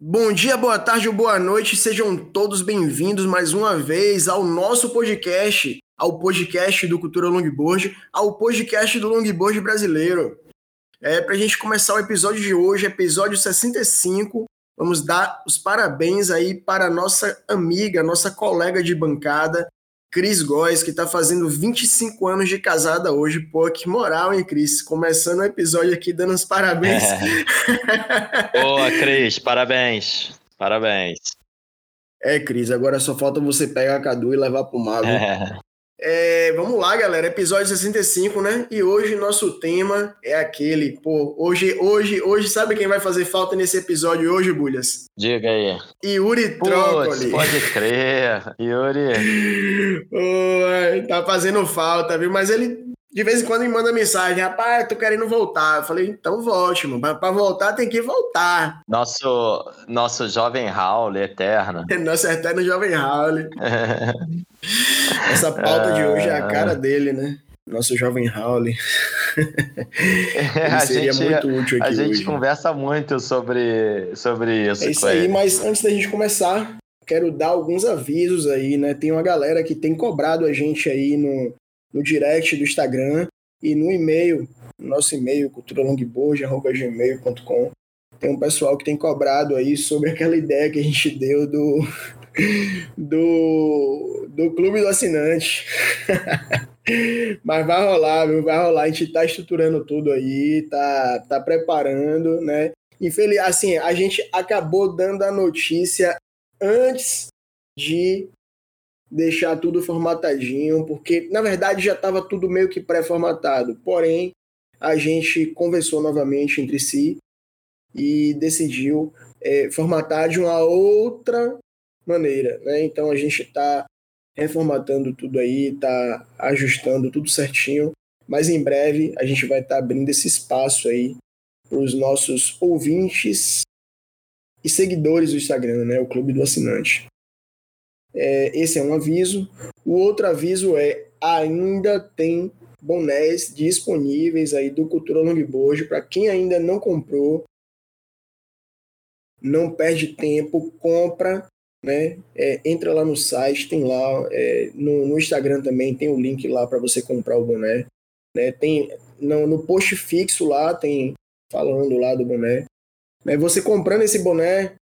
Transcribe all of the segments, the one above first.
Bom dia, boa tarde ou boa noite, sejam todos bem-vindos mais uma vez ao nosso podcast, ao podcast do Cultura Longboard, ao podcast do Longboard brasileiro. É, para a gente começar o episódio de hoje, episódio 65, vamos dar os parabéns aí para nossa amiga, nossa colega de bancada, Cris Góes, que está fazendo 25 anos de casada hoje. Pô, que moral, hein, Cris? Começando o episódio aqui dando os parabéns. É. Boa, Cris, parabéns. Parabéns. É, Cris, agora só falta você pegar a Cadu e levar pro mago. É. É, vamos lá, galera. Episódio 65, né? E hoje nosso tema é aquele. Pô, hoje, hoje, hoje, sabe quem vai fazer falta nesse episódio hoje, Bulhas? Diga aí. Yuri Trócoli. Pode crer. Yuri. Pô, tá fazendo falta, viu? Mas ele de vez em quando me manda mensagem, rapaz, tô querendo voltar. Eu falei, então volte, mano. Pra, voltar tem que voltar. Nosso, nosso jovem Raul, eterno. Nosso eterno jovem Raul. Essa pauta de hoje é a cara dele, né? Nosso jovem Raul. É, seria gente, muito útil aqui A gente hoje. conversa muito sobre, sobre isso. É isso aí, ele. mas antes da gente começar, quero dar alguns avisos aí, né? Tem uma galera que tem cobrado a gente aí no, no direct do Instagram e no e-mail, nosso e-mail, culturalongboard.gmail.com. Tem um pessoal que tem cobrado aí sobre aquela ideia que a gente deu do, do, do clube do assinante. Mas vai rolar, viu? Vai rolar. A gente tá estruturando tudo aí, tá, tá preparando, né? Infeliz, assim, a gente acabou dando a notícia antes de deixar tudo formatadinho, porque na verdade já estava tudo meio que pré-formatado. Porém, a gente conversou novamente entre si e decidiu é, formatar de uma outra maneira. Né? Então a gente está reformatando tudo aí, está ajustando tudo certinho. Mas em breve a gente vai estar tá abrindo esse espaço aí para os nossos ouvintes e seguidores do Instagram, né? O Clube do Assinante. É, esse é um aviso. O outro aviso é ainda tem bonés disponíveis aí do Cultura Longboard para quem ainda não comprou. Não perde tempo, compra, né? É, entra lá no site, tem lá é, no, no, Instagram também tem o link lá para você comprar o boné. Né? Tem no, no post fixo lá tem falando lá do boné. Né? Você comprando esse boné,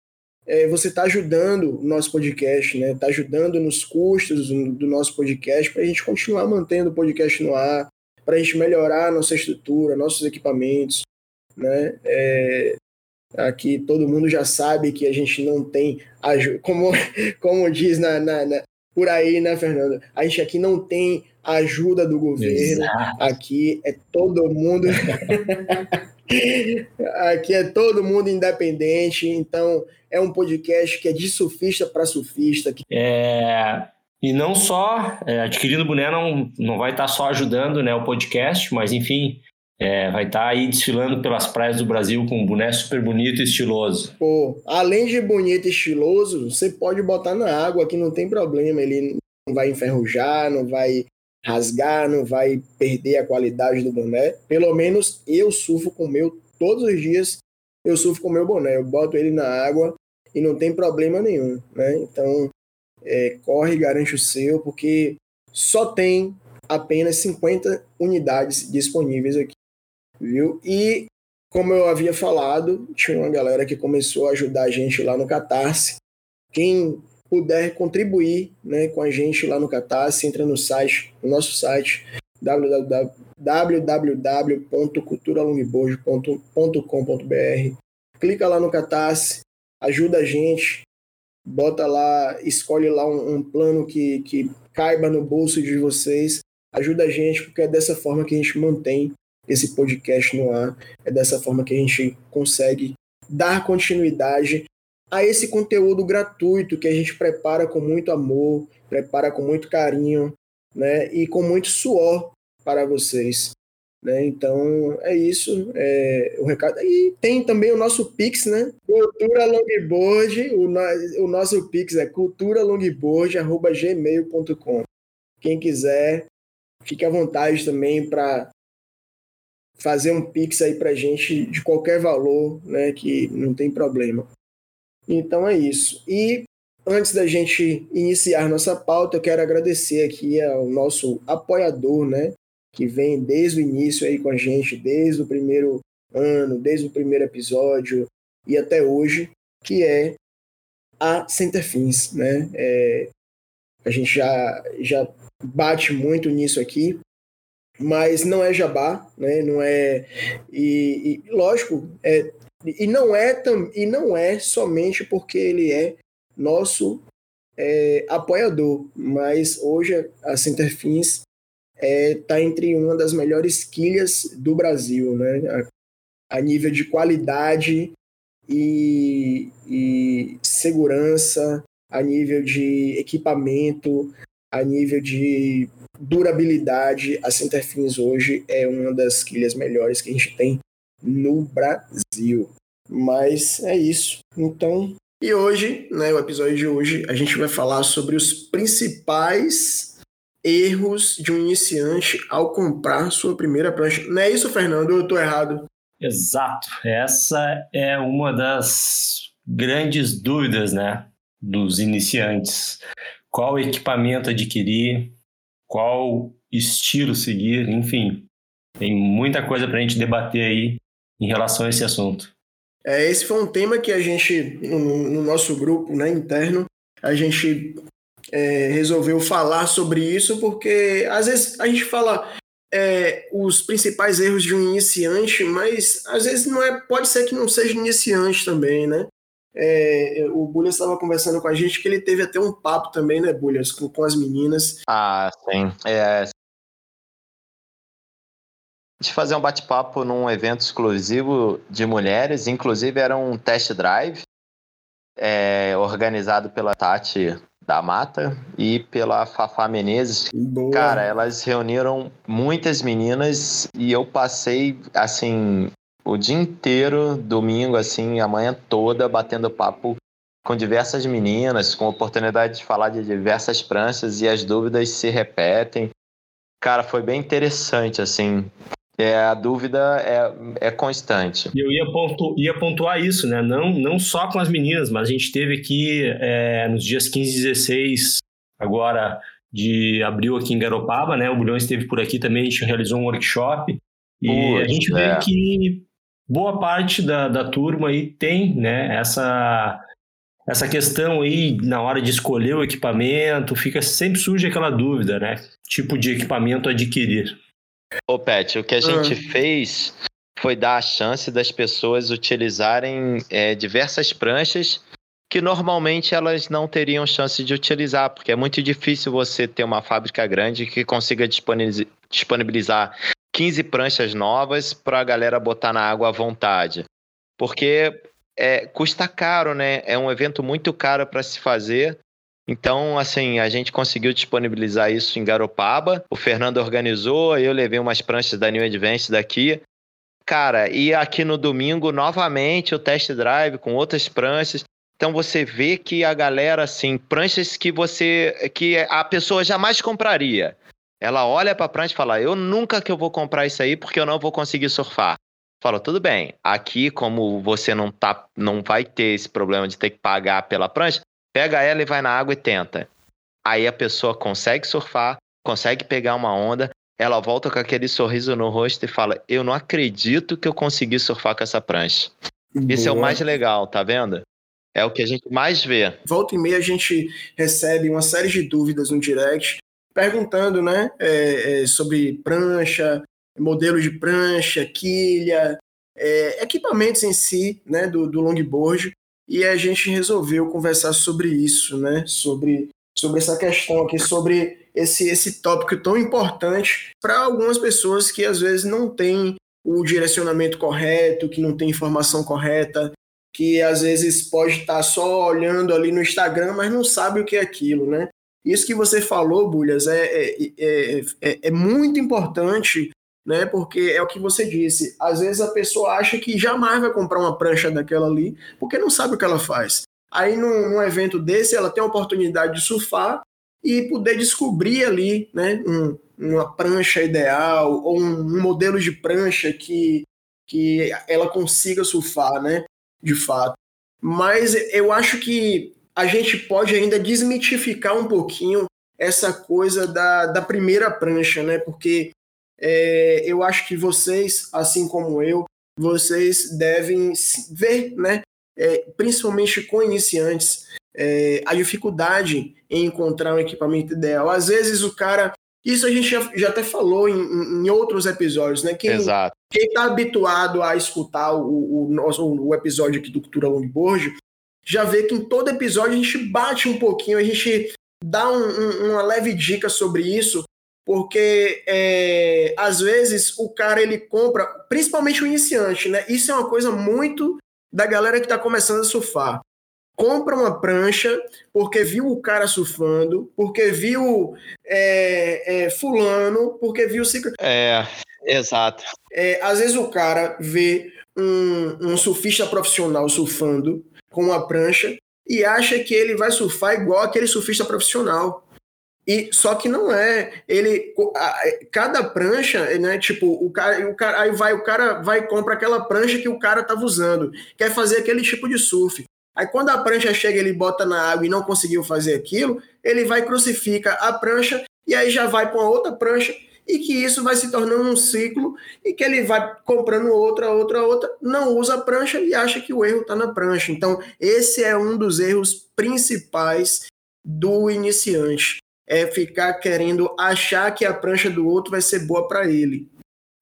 é, você está ajudando o nosso podcast, né? Está ajudando nos custos do nosso podcast para a gente continuar mantendo o podcast no ar, para a gente melhorar a nossa estrutura, nossos equipamentos, né? É, aqui todo mundo já sabe que a gente não tem ajuda, como, como diz na, na, na, por aí, né, Fernando? A gente aqui não tem ajuda do governo, Exato. aqui é todo mundo. Aqui é todo mundo independente, então é um podcast que é de surfista para surfista. É, e não só, é, adquirindo boné não, não vai estar tá só ajudando né, o podcast, mas enfim, é, vai estar tá aí desfilando pelas praias do Brasil com um boné super bonito e estiloso. Pô, além de bonito e estiloso, você pode botar na água que não tem problema, ele não vai enferrujar, não vai rasgar, não vai perder a qualidade do boné. Pelo menos eu surfo com o meu todos os dias. Eu surfo com o meu boné, eu boto ele na água e não tem problema nenhum, né? Então, é, corre e garante o seu, porque só tem apenas 50 unidades disponíveis aqui, viu? E como eu havia falado, tinha uma galera que começou a ajudar a gente lá no Catarse. Quem puder contribuir né, com a gente lá no Catarse, entra no site, no nosso site www.culturalongboard.com.br clica lá no Catarse, ajuda a gente, bota lá, escolhe lá um, um, plano que, que caiba no bolso de vocês, ajuda a gente, porque é dessa forma que a gente mantém esse podcast no ar, é dessa forma que a gente consegue dar continuidade a esse conteúdo gratuito que a gente prepara com muito amor, prepara com muito carinho, né, e com muito suor para vocês. Né? Então é isso, é, o recado. E tem também o nosso Pix, né? Cultura Longboard, o, o nosso Pix é culturalongboard.gmail.com. Quem quiser, fique à vontade também para fazer um Pix aí pra gente de qualquer valor, né? Que não tem problema. Então é isso. E antes da gente iniciar nossa pauta, eu quero agradecer aqui ao nosso apoiador, né? Que vem desde o início aí com a gente, desde o primeiro ano, desde o primeiro episódio e até hoje, que é a Centerfins, né? É, a gente já, já bate muito nisso aqui, mas não é jabá, né? Não é e, e lógico, é e não é e não é somente porque ele é nosso é, apoiador, mas hoje a Centerfins está é, entre uma das melhores quilhas do Brasil, né? A, a nível de qualidade e, e segurança, a nível de equipamento, a nível de durabilidade, a Centerfins hoje é uma das quilhas melhores que a gente tem no Brasil. Mas é isso. Então, e hoje, né, o episódio de hoje, a gente vai falar sobre os principais erros de um iniciante ao comprar sua primeira prancha. Não é isso, Fernando? Eu estou errado? Exato. Essa é uma das grandes dúvidas, né, dos iniciantes. Qual equipamento adquirir? Qual estilo seguir? Enfim, tem muita coisa para a gente debater aí em relação a esse assunto. É, esse foi um tema que a gente, no, no nosso grupo né, interno, a gente é, resolveu falar sobre isso, porque às vezes a gente fala é, os principais erros de um iniciante, mas às vezes não é, pode ser que não seja iniciante também, né? É, o Bulhas estava conversando com a gente que ele teve até um papo também, né, Bulhas, com, com as meninas. Ah, sim. É, de fazer um bate-papo num evento exclusivo de mulheres, inclusive era um test drive é, organizado pela Tati da Mata e pela Fafá Menezes. Boa. Cara, elas reuniram muitas meninas e eu passei assim o dia inteiro, domingo assim, a manhã toda batendo papo com diversas meninas, com oportunidade de falar de diversas pranchas e as dúvidas se repetem. Cara, foi bem interessante, assim. É, a dúvida é, é constante. Eu ia, pontu, ia pontuar isso, né? Não, não só com as meninas, mas a gente teve aqui é, nos dias 15 e 16, agora de abril aqui em Garopaba, né? O Bulhão esteve por aqui também, a gente realizou um workshop. E a gente vê é. que boa parte da, da turma aí tem, né? Essa, essa questão aí na hora de escolher o equipamento, fica sempre surge aquela dúvida, né? Tipo de equipamento adquirir. Ô, Pet, o que a gente ah. fez foi dar a chance das pessoas utilizarem é, diversas pranchas que normalmente elas não teriam chance de utilizar, porque é muito difícil você ter uma fábrica grande que consiga disponibilizar 15 pranchas novas para a galera botar na água à vontade. Porque é, custa caro, né? É um evento muito caro para se fazer então, assim, a gente conseguiu disponibilizar isso em Garopaba. O Fernando organizou, eu levei umas pranchas da New Advance daqui. Cara, e aqui no domingo, novamente, o test drive com outras pranchas. Então você vê que a galera, assim, pranchas que você. que a pessoa jamais compraria. Ela olha para a prancha e fala: Eu nunca que eu vou comprar isso aí porque eu não vou conseguir surfar. Fala, tudo bem, aqui, como você não, tá, não vai ter esse problema de ter que pagar pela prancha, Pega ela e vai na água e tenta. Aí a pessoa consegue surfar, consegue pegar uma onda, ela volta com aquele sorriso no rosto e fala: Eu não acredito que eu consegui surfar com essa prancha. Boa. Isso é o mais legal, tá vendo? É o que a gente mais vê. Volta e meia a gente recebe uma série de dúvidas no direct, perguntando né, é, é, sobre prancha, modelo de prancha, quilha, é, equipamentos em si né, do, do longboard e a gente resolveu conversar sobre isso, né? Sobre, sobre essa questão aqui, sobre esse, esse tópico tão importante para algumas pessoas que às vezes não têm o direcionamento correto, que não tem informação correta, que às vezes pode estar tá só olhando ali no Instagram, mas não sabe o que é aquilo, né? Isso que você falou, Bulhas, é, é, é, é, é muito importante né? Porque é o que você disse. Às vezes a pessoa acha que jamais vai comprar uma prancha daquela ali, porque não sabe o que ela faz. Aí num, num evento desse, ela tem a oportunidade de surfar e poder descobrir ali, né? Um, uma prancha ideal ou um, um modelo de prancha que, que ela consiga surfar, né? De fato. mas eu acho que a gente pode ainda desmitificar um pouquinho essa coisa da, da primeira prancha, né? Porque é, eu acho que vocês, assim como eu, vocês devem ver, né? É, principalmente com iniciantes, é, a dificuldade em encontrar um equipamento ideal. Às vezes o cara. Isso a gente já, já até falou em, em, outros episódios, né? Quem, Exato. Quem está habituado a escutar o, o, nosso, o episódio aqui do Cultura Longboard já vê que em todo episódio a gente bate um pouquinho, a gente dá um, um, uma leve dica sobre isso, porque é, às vezes o cara ele compra, principalmente o iniciante, né? Isso é uma coisa muito da galera que está começando a surfar. Compra uma prancha porque viu o cara surfando, porque viu é, é, fulano, porque viu ciclo. É, exato. É, às vezes o cara vê um, um surfista profissional surfando com uma prancha e acha que ele vai surfar igual aquele surfista profissional. E só que não é. Ele cada prancha, né, tipo, o cara, o cara aí vai o cara vai e compra aquela prancha que o cara tava usando, quer fazer aquele tipo de surf. Aí quando a prancha chega, ele bota na água e não conseguiu fazer aquilo, ele vai crucifica a prancha e aí já vai para outra prancha e que isso vai se tornando um ciclo e que ele vai comprando outra, outra, outra, não usa a prancha e acha que o erro está na prancha. Então, esse é um dos erros principais do iniciante. É ficar querendo achar que a prancha do outro vai ser boa para ele.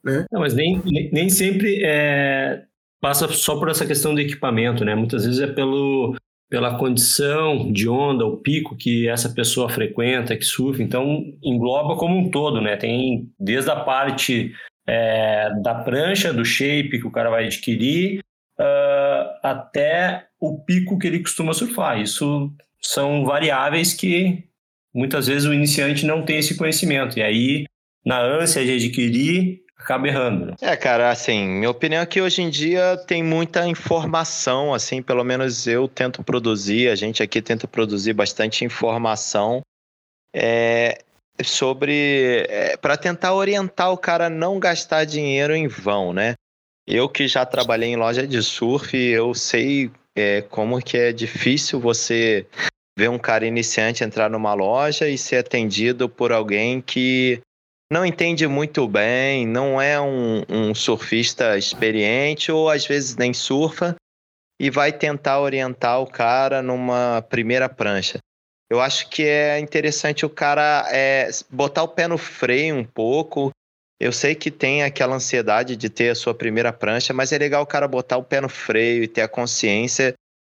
Né? Não, mas nem, nem sempre é, passa só por essa questão do equipamento, né? Muitas vezes é pelo pela condição de onda, o pico que essa pessoa frequenta, que surfa, então engloba como um todo, né? Tem desde a parte é, da prancha, do shape que o cara vai adquirir, uh, até o pico que ele costuma surfar. Isso são variáveis que muitas vezes o iniciante não tem esse conhecimento. E aí, na ânsia de adquirir, acaba errando. Né? É, cara, assim, minha opinião é que hoje em dia tem muita informação, assim, pelo menos eu tento produzir, a gente aqui tenta produzir bastante informação é, sobre. É, para tentar orientar o cara a não gastar dinheiro em vão, né? Eu que já trabalhei em loja de surf, eu sei é, como que é difícil você ver um cara iniciante entrar numa loja e ser atendido por alguém que não entende muito bem, não é um, um surfista experiente ou às vezes nem surfa e vai tentar orientar o cara numa primeira prancha. Eu acho que é interessante o cara é, botar o pé no freio um pouco. Eu sei que tem aquela ansiedade de ter a sua primeira prancha, mas é legal o cara botar o pé no freio e ter a consciência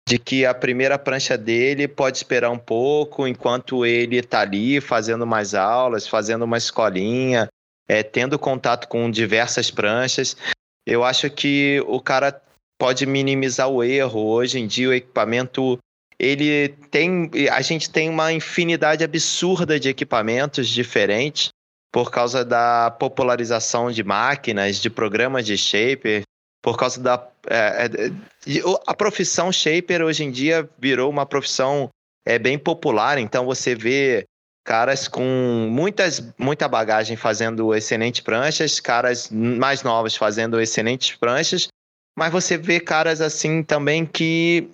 de que a primeira prancha dele pode esperar um pouco enquanto ele está ali fazendo mais aulas, fazendo uma escolinha, é, tendo contato com diversas pranchas. Eu acho que o cara pode minimizar o erro. Hoje em dia o equipamento ele tem, a gente tem uma infinidade absurda de equipamentos diferentes por causa da popularização de máquinas, de programas de shaper, por causa da. É, é a profissão shaper hoje em dia virou uma profissão é, bem popular, então você vê caras com muitas, muita bagagem fazendo excelentes pranchas, caras mais novos fazendo excelentes pranchas, mas você vê caras assim também que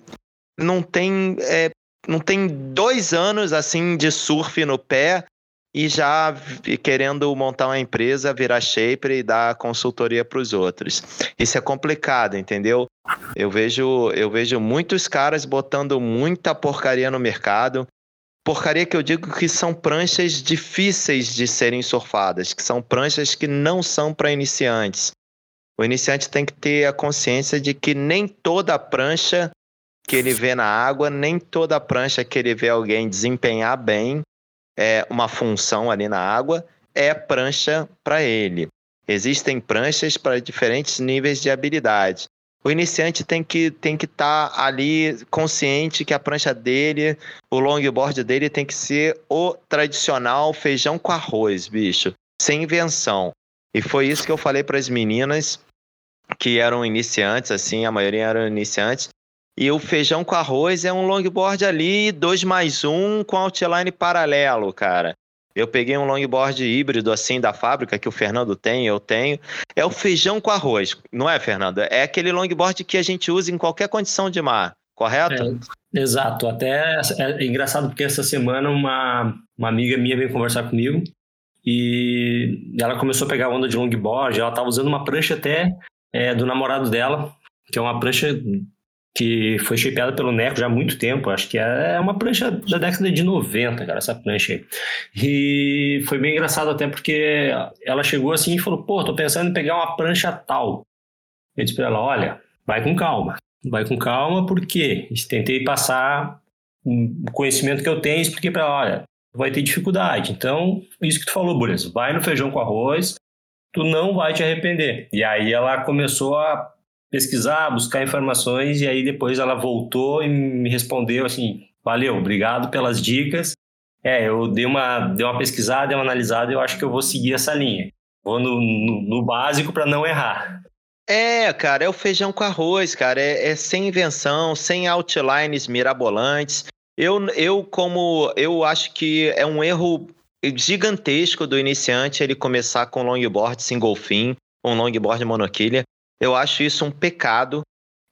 não tem, é, não tem dois anos assim de surf no pé e já querendo montar uma empresa, virar shaper e dar consultoria para os outros. Isso é complicado, entendeu? Eu vejo, eu vejo muitos caras botando muita porcaria no mercado. Porcaria que eu digo que são pranchas difíceis de serem surfadas, que são pranchas que não são para iniciantes. O iniciante tem que ter a consciência de que nem toda prancha que ele vê na água, nem toda prancha que ele vê alguém desempenhar bem é, uma função ali na água, é prancha para ele. Existem pranchas para diferentes níveis de habilidade. O iniciante tem que tem que estar tá ali consciente que a prancha dele, o longboard dele tem que ser o tradicional feijão com arroz, bicho, sem invenção. E foi isso que eu falei para as meninas que eram iniciantes, assim, a maioria eram iniciantes, e o feijão com arroz é um longboard ali, dois mais um com outline paralelo, cara. Eu peguei um longboard híbrido assim da fábrica que o Fernando tem, eu tenho. É o feijão com arroz, não é, Fernando? É aquele longboard que a gente usa em qualquer condição de mar. correto? É, exato. Até é engraçado porque essa semana uma, uma amiga minha veio conversar comigo e ela começou a pegar onda de longboard. Ela estava usando uma prancha até é, do namorado dela, que é uma prancha que foi shapeada pelo Neco já há muito tempo. Acho que é uma prancha da década de 90, cara, essa prancha aí. E foi bem engraçado até porque ela chegou assim e falou: pô, tô pensando em pegar uma prancha tal. Eu disse pra ela: olha, vai com calma. Vai com calma, porque tentei passar o conhecimento que eu tenho e expliquei para ela: olha, vai ter dificuldade. Então, isso que tu falou, Boris, vai no feijão com arroz, tu não vai te arrepender. E aí ela começou a pesquisar, buscar informações e aí depois ela voltou e me respondeu assim: "Valeu, obrigado pelas dicas. É, eu dei uma dei uma pesquisada, dei uma analisada, eu acho que eu vou seguir essa linha. Vou no, no, no básico para não errar. É, cara, é o feijão com arroz, cara. É, é, sem invenção, sem outlines mirabolantes. Eu, eu, como eu acho que é um erro gigantesco do iniciante ele começar com longboard single fin, um longboard monoquilha. Eu acho isso um pecado.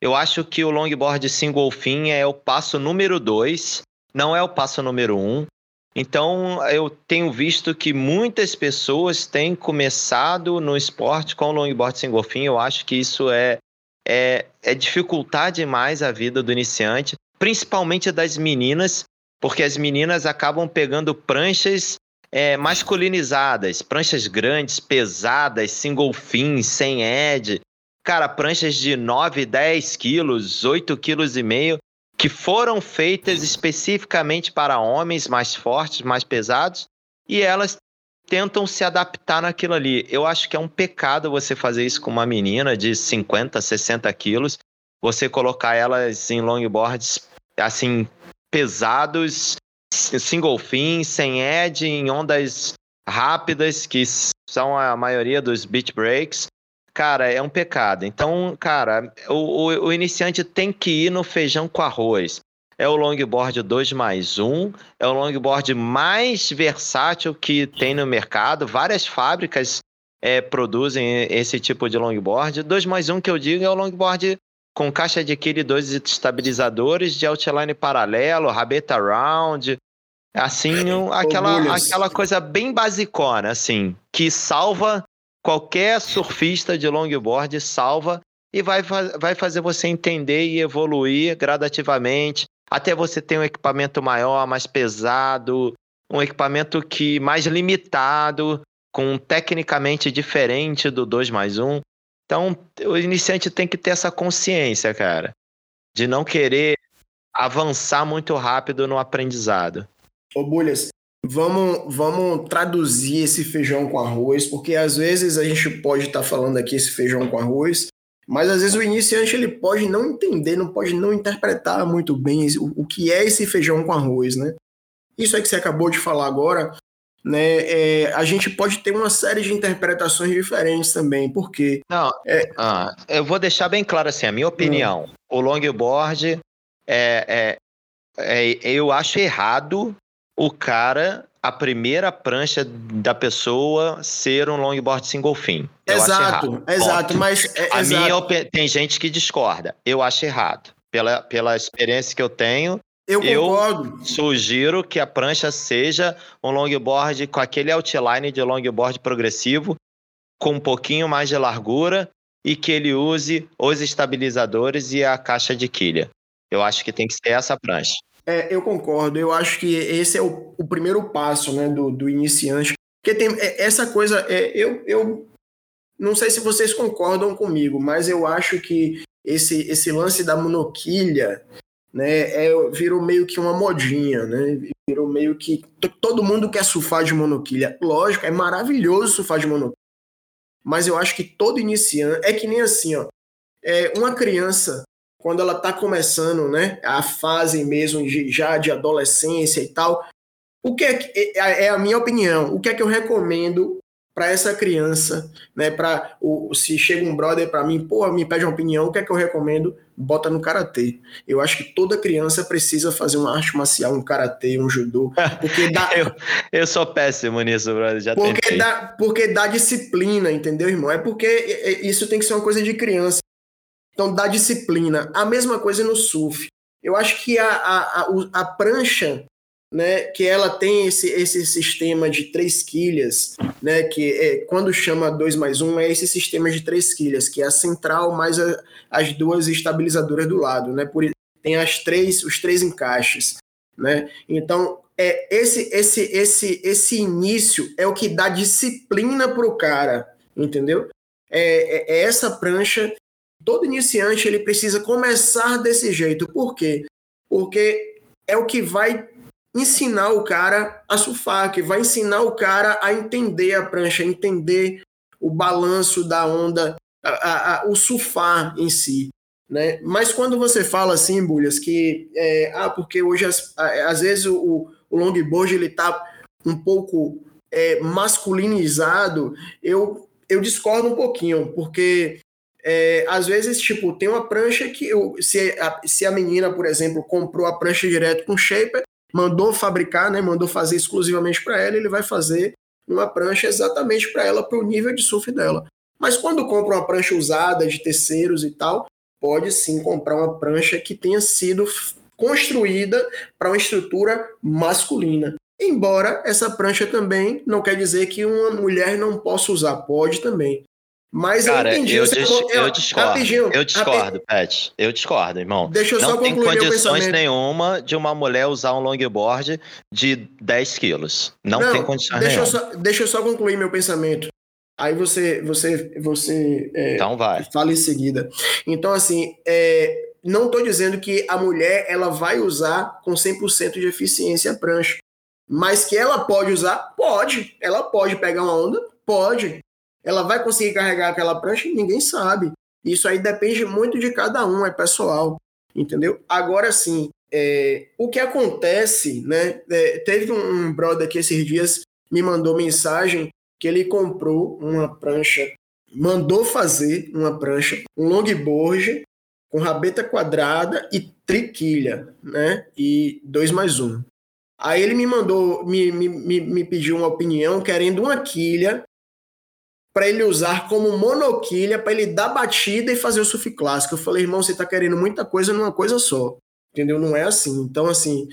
Eu acho que o longboard single fin é o passo número dois, não é o passo número um. Então, eu tenho visto que muitas pessoas têm começado no esporte com longboard single fin. Eu acho que isso é, é, é dificultar demais a vida do iniciante, principalmente das meninas, porque as meninas acabam pegando pranchas é, masculinizadas, pranchas grandes, pesadas, single fin, sem edge, cara, pranchas de 9, 10 quilos, 8 quilos e meio, que foram feitas especificamente para homens mais fortes, mais pesados, e elas tentam se adaptar naquilo ali. Eu acho que é um pecado você fazer isso com uma menina de 50, 60 quilos, você colocar elas em longboards assim pesados, single fin, sem edge, em ondas rápidas, que são a maioria dos beach breaks cara, é um pecado. Então, cara, o, o, o, iniciante tem que ir no feijão com arroz. É o longboard 2 mais 1, é o longboard mais versátil que tem no mercado. Várias fábricas é, produzem esse tipo de longboard. 2 mais 1 que eu digo é o longboard com caixa de quilho e dois estabilizadores de outline paralelo, rabeta round, assim, aquela, aquela coisa bem basicona, assim, que salva qualquer surfista de longboard salva e vai, vai fazer você entender e evoluir gradativamente até você ter um equipamento maior, mais pesado, um equipamento que mais limitado, com tecnicamente diferente do 2 mais 1. Então, o iniciante tem que ter essa consciência, cara, de não querer avançar muito rápido no aprendizado. Ô, Bulhas, Vamos, vamos traduzir esse feijão com arroz, porque às vezes a gente pode estar tá falando aqui esse feijão com arroz, mas às vezes o iniciante ele pode não entender, não pode não interpretar muito bem o, o que é esse feijão com arroz, né? Isso é que você acabou de falar agora, né? É, a gente pode ter uma série de interpretações diferentes também, porque. Não, é... ah, eu vou deixar bem claro assim, a minha opinião. Hum. O longboard é, é, é, eu acho errado o cara, a primeira prancha da pessoa ser um longboard single fin. Exato, exato, mas é, a exato. minha tem gente que discorda. Eu acho errado. Pela, pela experiência que eu tenho, eu concordo. Eu sugiro que a prancha seja um longboard com aquele outline de longboard progressivo, com um pouquinho mais de largura e que ele use os estabilizadores e a caixa de quilha. Eu acho que tem que ser essa prancha. É, eu concordo. Eu acho que esse é o, o primeiro passo né, do, do iniciante. Porque tem é, essa coisa. É, eu, eu não sei se vocês concordam comigo, mas eu acho que esse, esse lance da monoquilha né, é, virou meio que uma modinha, né? Virou meio que todo mundo quer surfar de monoquilha. Lógico, é maravilhoso surfar de monoquilha. Mas eu acho que todo iniciante. É que nem assim, ó. É, uma criança quando ela está começando, né, a fase mesmo de, já de adolescência e tal, o que é, que, é, é a minha opinião, o que é que eu recomendo para essa criança, né, para se chega um brother para mim, pô, me pede uma opinião, o que é que eu recomendo? Bota no karatê. Eu acho que toda criança precisa fazer uma arte marcial, um karatê, um judô, porque dá eu, eu sou péssimo nisso, brother, já porque tentei. dá porque dá disciplina, entendeu, irmão? É porque isso tem que ser uma coisa de criança. Então, dá disciplina. A mesma coisa no surf. Eu acho que a, a, a, a prancha né, que ela tem esse, esse sistema de três quilhas, né, que é, quando chama 2 mais 1 um, é esse sistema de três quilhas, que é a central mais a, as duas estabilizadoras do lado, né, por, tem as três, os três encaixes, né, então é esse esse esse esse início é o que dá disciplina para o cara, entendeu? É, é, é essa prancha, todo iniciante ele precisa começar desse jeito, por quê? Porque é o que vai ensinar o cara a surfar, que vai ensinar o cara a entender a prancha, a entender o balanço da onda, a, a, a, o surfar em si. Né? Mas quando você fala assim, Bulhas, que é, ah, porque hoje às vezes o, o longboard ele tá um pouco é, masculinizado, eu, eu discordo um pouquinho, porque é, às vezes, tipo, tem uma prancha que se, a, se a menina, por exemplo, comprou a prancha direto com shaper, mandou fabricar, né, mandou fazer exclusivamente para ela, ele vai fazer uma prancha exatamente para ela, para o nível de surf dela. Mas quando compra uma prancha usada de terceiros e tal, pode sim comprar uma prancha que tenha sido construída para uma estrutura masculina. Embora essa prancha também não quer dizer que uma mulher não possa usar, pode também. Mas Cara, eu entendi. Eu, dis eu, eu discordo. Eu discordo, Pet. Eu discordo, irmão. Deixa eu não só tem condições nenhuma de uma mulher usar um longboard de 10 quilos. Não, não tem condições deixa nenhuma. Eu só, deixa eu só concluir meu pensamento. Aí você, você, você é, então vai. fala em seguida. Então, assim, é, não estou dizendo que a mulher ela vai usar com 100% de eficiência a prancha. Mas que ela pode usar? Pode. Ela pode pegar uma onda? Pode. Ela vai conseguir carregar aquela prancha? Ninguém sabe. Isso aí depende muito de cada um, é pessoal, entendeu? Agora sim, é, o que acontece, né? É, teve um brother que esses dias me mandou mensagem que ele comprou uma prancha, mandou fazer uma prancha, um longboard com rabeta quadrada e triquilha, né? E dois mais um. Aí ele me mandou, me, me, me pediu uma opinião querendo uma quilha para ele usar como monoquilha, para ele dar batida e fazer o surf clássico. Eu falei, irmão, você está querendo muita coisa numa coisa só. Entendeu? Não é assim. Então, assim,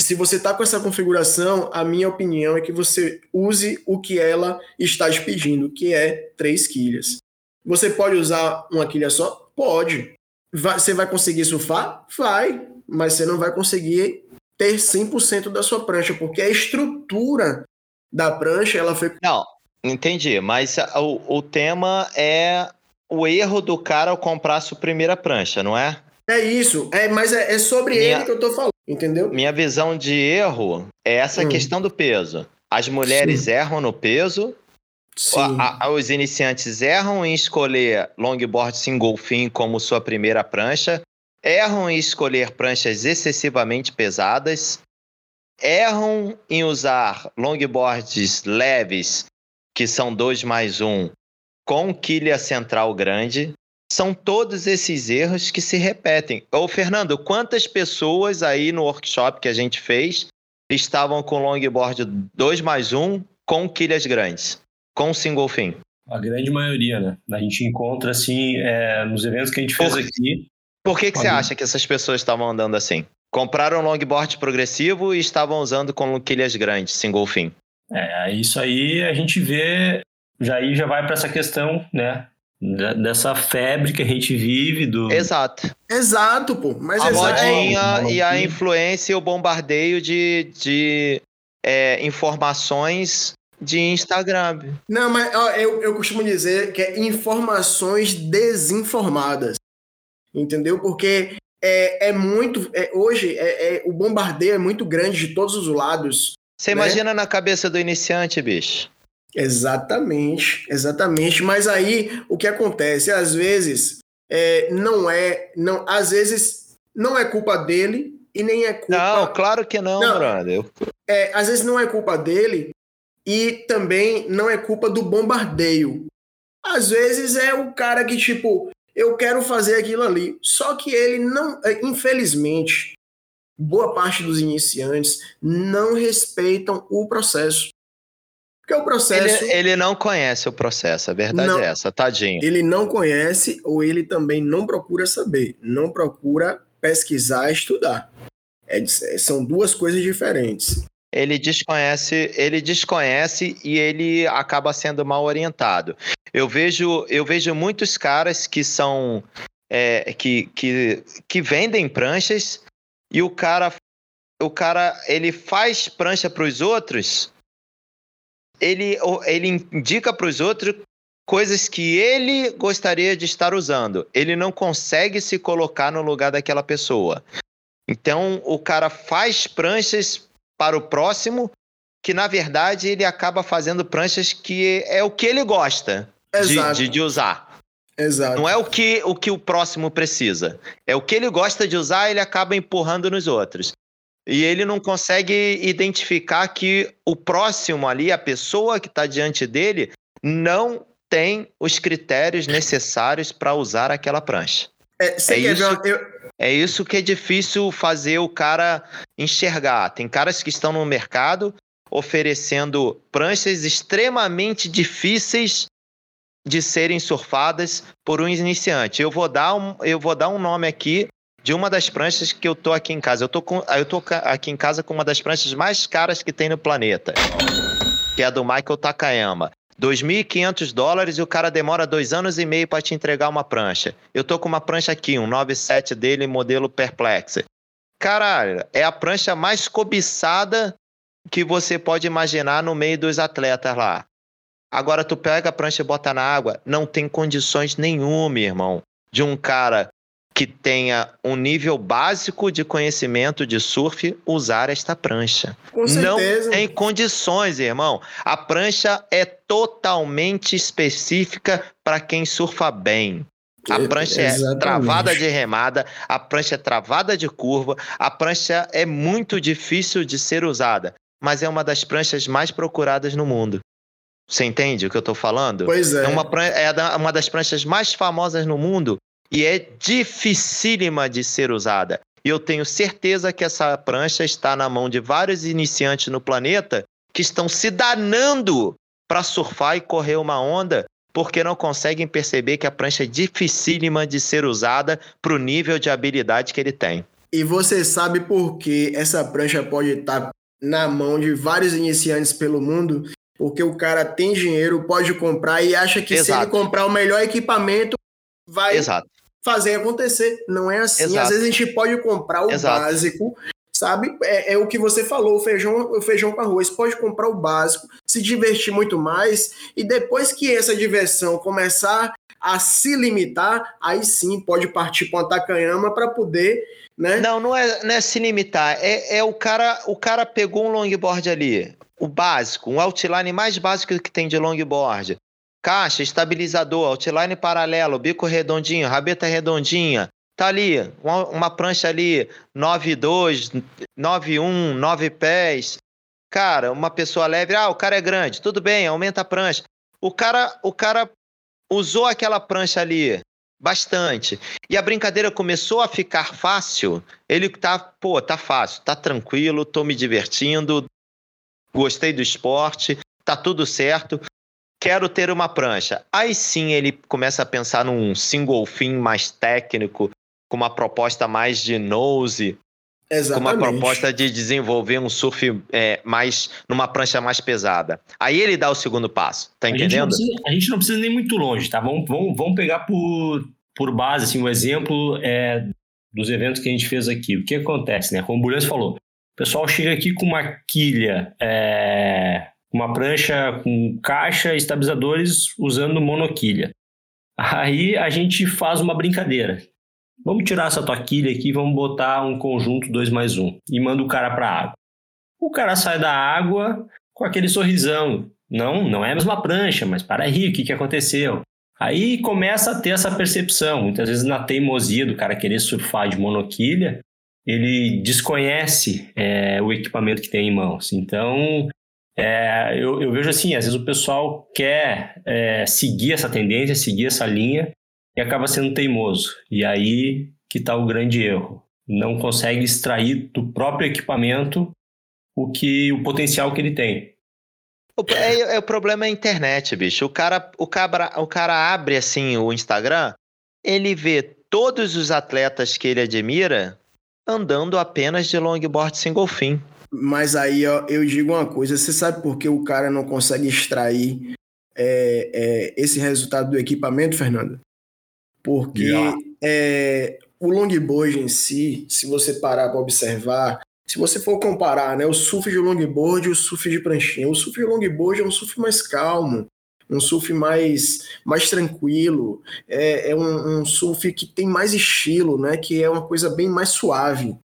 se você está com essa configuração, a minha opinião é que você use o que ela está te pedindo, que é três quilhas. Você pode usar uma quilha só? Pode. Vai, você vai conseguir surfar? Vai. Mas você não vai conseguir ter 100% da sua prancha, porque a estrutura da prancha, ela foi... Não, Entendi, mas o, o tema é o erro do cara ao comprar a sua primeira prancha, não é? É isso, é, mas é, é sobre minha, ele que eu tô falando, entendeu? Minha visão de erro é essa hum. questão do peso. As mulheres Sim. erram no peso, a, a, os iniciantes erram em escolher longboard single fin como sua primeira prancha, erram em escolher pranchas excessivamente pesadas, erram em usar longboards leves que são dois mais um, com quilha central grande. São todos esses erros que se repetem. Ô, Fernando, quantas pessoas aí no workshop que a gente fez estavam com longboard 2 mais 1 com quilhas grandes, com single fin? A grande maioria, né? A gente encontra, assim, é, nos eventos que a gente fez por, aqui. Por que, que você acha que essas pessoas estavam andando assim? Compraram longboard progressivo e estavam usando com quilhas grandes, single fin. É, isso aí a gente vê, já aí já vai para essa questão, né? Dessa febre que a gente vive do. Exato. Exato, pô. Mas a modinha e a influência e o bombardeio de, de é, informações de Instagram. Não, mas ó, eu, eu costumo dizer que é informações desinformadas. Entendeu? Porque é, é muito. É, hoje é, é, o bombardeio é muito grande de todos os lados. Você né? imagina na cabeça do iniciante, bicho. Exatamente, exatamente. Mas aí o que acontece? Às vezes é, não é. não Às vezes não é culpa dele e nem é culpa. Não, claro que não, não brother. É, às vezes não é culpa dele e também não é culpa do bombardeio. Às vezes é o cara que, tipo, eu quero fazer aquilo ali. Só que ele não, é, infelizmente, boa parte dos iniciantes não respeitam o processo. Porque o processo. Ele, ele não conhece o processo, a verdade não, é essa, tadinho. Ele não conhece ou ele também não procura saber, não procura pesquisar, estudar. É, são duas coisas diferentes. Ele desconhece, ele desconhece e ele acaba sendo mal orientado. Eu vejo, eu vejo muitos caras que são é, que, que, que vendem pranchas e o cara o cara ele faz prancha para os outros ele, ele indica para os outros coisas que ele gostaria de estar usando. Ele não consegue se colocar no lugar daquela pessoa. Então, o cara faz pranchas para o próximo, que na verdade ele acaba fazendo pranchas que é o que ele gosta de, de, de, usar. Exato. Não é o que, o que o próximo precisa. É o que ele gosta de usar, ele acaba empurrando nos outros. E ele não consegue identificar que o próximo ali, a pessoa que está diante dele, não tem os critérios necessários para usar aquela prancha. É, é isso, eu... é isso que é difícil fazer o cara enxergar. Tem caras que estão no mercado oferecendo pranchas extremamente difíceis de serem surfadas por um iniciante. Eu vou dar um, eu vou dar um nome aqui de uma das pranchas que eu tô aqui em casa. Eu tô, com, eu tô aqui em casa com uma das pranchas mais caras que tem no planeta, que é a do Michael Takayama. 2.500 dólares e o cara demora dois anos e meio para te entregar uma prancha. Eu tô com uma prancha aqui, um 97 dele, modelo Perplex. Caralho, é a prancha mais cobiçada que você pode imaginar no meio dos atletas lá. Agora tu pega a prancha e bota na água, não tem condições nenhuma, irmão, de um cara que tenha um nível básico de conhecimento de surf usar esta prancha. Com certeza. Não tem condições, irmão. A prancha é totalmente específica para quem surfa bem. A prancha é Exatamente. é travada de remada, a prancha é travada de curva, a prancha é muito difícil de ser usada, mas é uma das pranchas mais procuradas no mundo. Você entende o que eu estou falando? Pois é. É uma, é uma das pranchas mais famosas no mundo e é dificílima de ser usada. E eu tenho certeza que essa prancha está na mão de vários iniciantes no planeta que estão se danando para surfar e correr uma onda porque não conseguem perceber que a prancha é dificílima de ser usada para o nível de habilidade que ele tem. E você sabe por que essa prancha pode estar na mão de vários iniciantes pelo mundo? Porque o cara tem dinheiro, pode comprar e acha que Exato. se ele comprar o melhor equipamento, vai Exato fazer acontecer. Não é assim. Exato. Às vezes a gente pode comprar o básico, sabe? É, é, o que você falou, o feijão, o feijão com arroz. Pode comprar o básico, se divertir muito mais, e depois que essa diversão começar a se limitar, aí sim pode partir para uma Takayama para poder. Né? Não, não é, não é se limitar. É, é o cara, o cara pegou um longboard ali, o básico, um outline mais básico que tem de longboard. Caixa, estabilizador, outline paralelo, bico redondinho, rabeta redondinha. Tá ali, uma, uma prancha ali, 9,2, 9,1, 9 pés. Cara, uma pessoa leve, ah, o cara é grande, tudo bem, aumenta a prancha. O cara, o cara usou aquela prancha ali bastante. E a brincadeira começou a ficar fácil. Ele tá, pô, tá fácil, tá tranquilo, tô me divertindo, gostei do esporte, tá tudo certo quero ter uma prancha. Aí sim ele começa a pensar num single fin mais técnico, com uma proposta mais de nose, Exatamente. com uma proposta de desenvolver um surf é, mais numa prancha mais pesada. Aí ele dá o segundo passo, tá entendendo? A gente não precisa, gente não precisa nem muito longe, tá? Vamos, vamos, vamos pegar por, por base assim, um exemplo é, dos eventos que a gente fez aqui. O que acontece, né? Como o Bulhões falou, o pessoal chega aqui com uma quilha é, uma prancha com caixa e estabilizadores usando monoquilha. Aí a gente faz uma brincadeira. Vamos tirar essa tua quilha aqui, vamos botar um conjunto 2 mais 1 um, e manda o cara para a água. O cara sai da água com aquele sorrisão. Não, não é a mesma prancha, mas para aí, o que, que aconteceu? Aí começa a ter essa percepção. Muitas vezes na teimosia do cara querer surfar de monoquilha, ele desconhece é, o equipamento que tem em mãos. Então, é, eu, eu, vejo assim, às vezes o pessoal quer é, seguir essa tendência, seguir essa linha e acaba sendo teimoso. E aí que está o grande erro. Não consegue extrair do próprio equipamento o que o potencial que ele tem. O, é, é, o problema é a internet, bicho. O cara, o, cabra, o cara abre assim o Instagram, ele vê todos os atletas que ele admira andando apenas de longboard single fin. Mas aí ó, eu digo uma coisa: você sabe por que o cara não consegue extrair é, é, esse resultado do equipamento, Fernando? Porque yeah. é, o longboard em si, se você parar para observar, se você for comparar né, o surf de longboard e o surf de pranchinha, o surf de longboard é um surf mais calmo, um surf mais, mais tranquilo, é, é um, um, surf que tem mais estilo, né, que é uma coisa bem mais suave.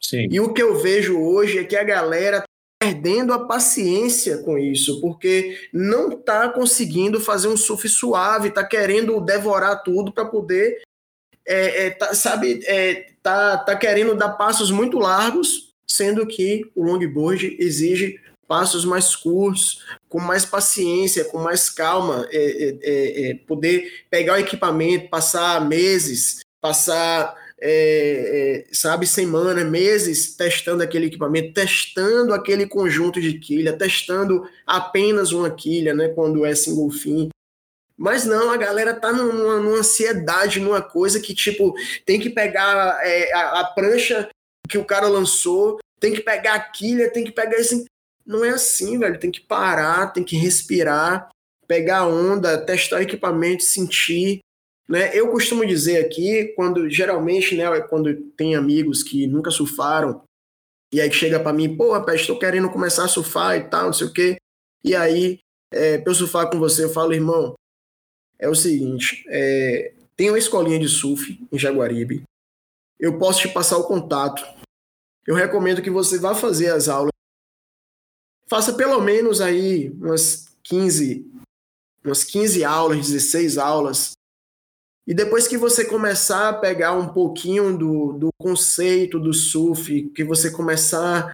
Sim. E o que eu vejo hoje é que a galera tá perdendo a paciência com isso, porque não está conseguindo fazer um surf suave, está querendo devorar tudo para poder, é, é, tá, sabe, é, tá, tá querendo dar passos muito largos sendo que o longboard exige passos mais curtos, com mais paciência, com mais calma, é, é, é, é poder pegar o equipamento, passar meses, passar, é, é, sabe, semanas, meses testando aquele equipamento, testando aquele conjunto de quilha, testando apenas uma quilha, né, quando é single fin. Mas não, a galera tá numa, numa ansiedade, numa coisa que, tipo, tem que pegar a, a prancha que o cara lançou, tem que pegar a quilha, tem que pegar esse. Não é assim, velho. Tem que parar, tem que respirar, pegar onda, testar o equipamento, sentir. Né? Eu costumo dizer aqui, quando geralmente, né, quando tem amigos que nunca surfaram, e aí chega para mim, pô, rapaz, estou querendo começar a surfar e tal, não sei o quê. E aí, é, para eu surfar com você, eu falo, irmão, é o seguinte, é, tem uma escolinha de surf em Jaguaribe, eu posso te passar o contato. Eu recomendo que você vá fazer as aulas. Faça pelo menos aí umas 15, umas 15 aulas, 16 aulas. E depois que você começar a pegar um pouquinho do, do conceito do surf, que você começar,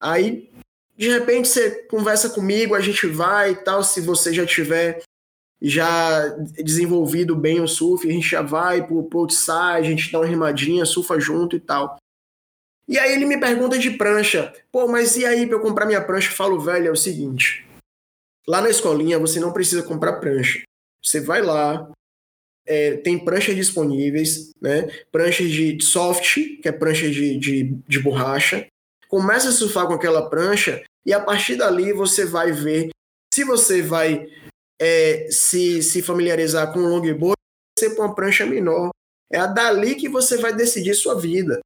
aí de repente você conversa comigo, a gente vai e tal, se você já tiver já desenvolvido bem o surf, a gente já vai pro, pro outside, a gente dá uma rimadinha, surfa junto e tal. E aí ele me pergunta de prancha. Pô, mas e aí pra eu comprar minha prancha? Eu falo, velho, é o seguinte. Lá na escolinha você não precisa comprar prancha. Você vai lá, é, tem pranchas disponíveis, né? Pranchas de soft, que é prancha de, de, de borracha. Começa a surfar com aquela prancha e a partir dali você vai ver se você vai é, se, se familiarizar com o longboard, você põe uma prancha menor. É a dali que você vai decidir sua vida,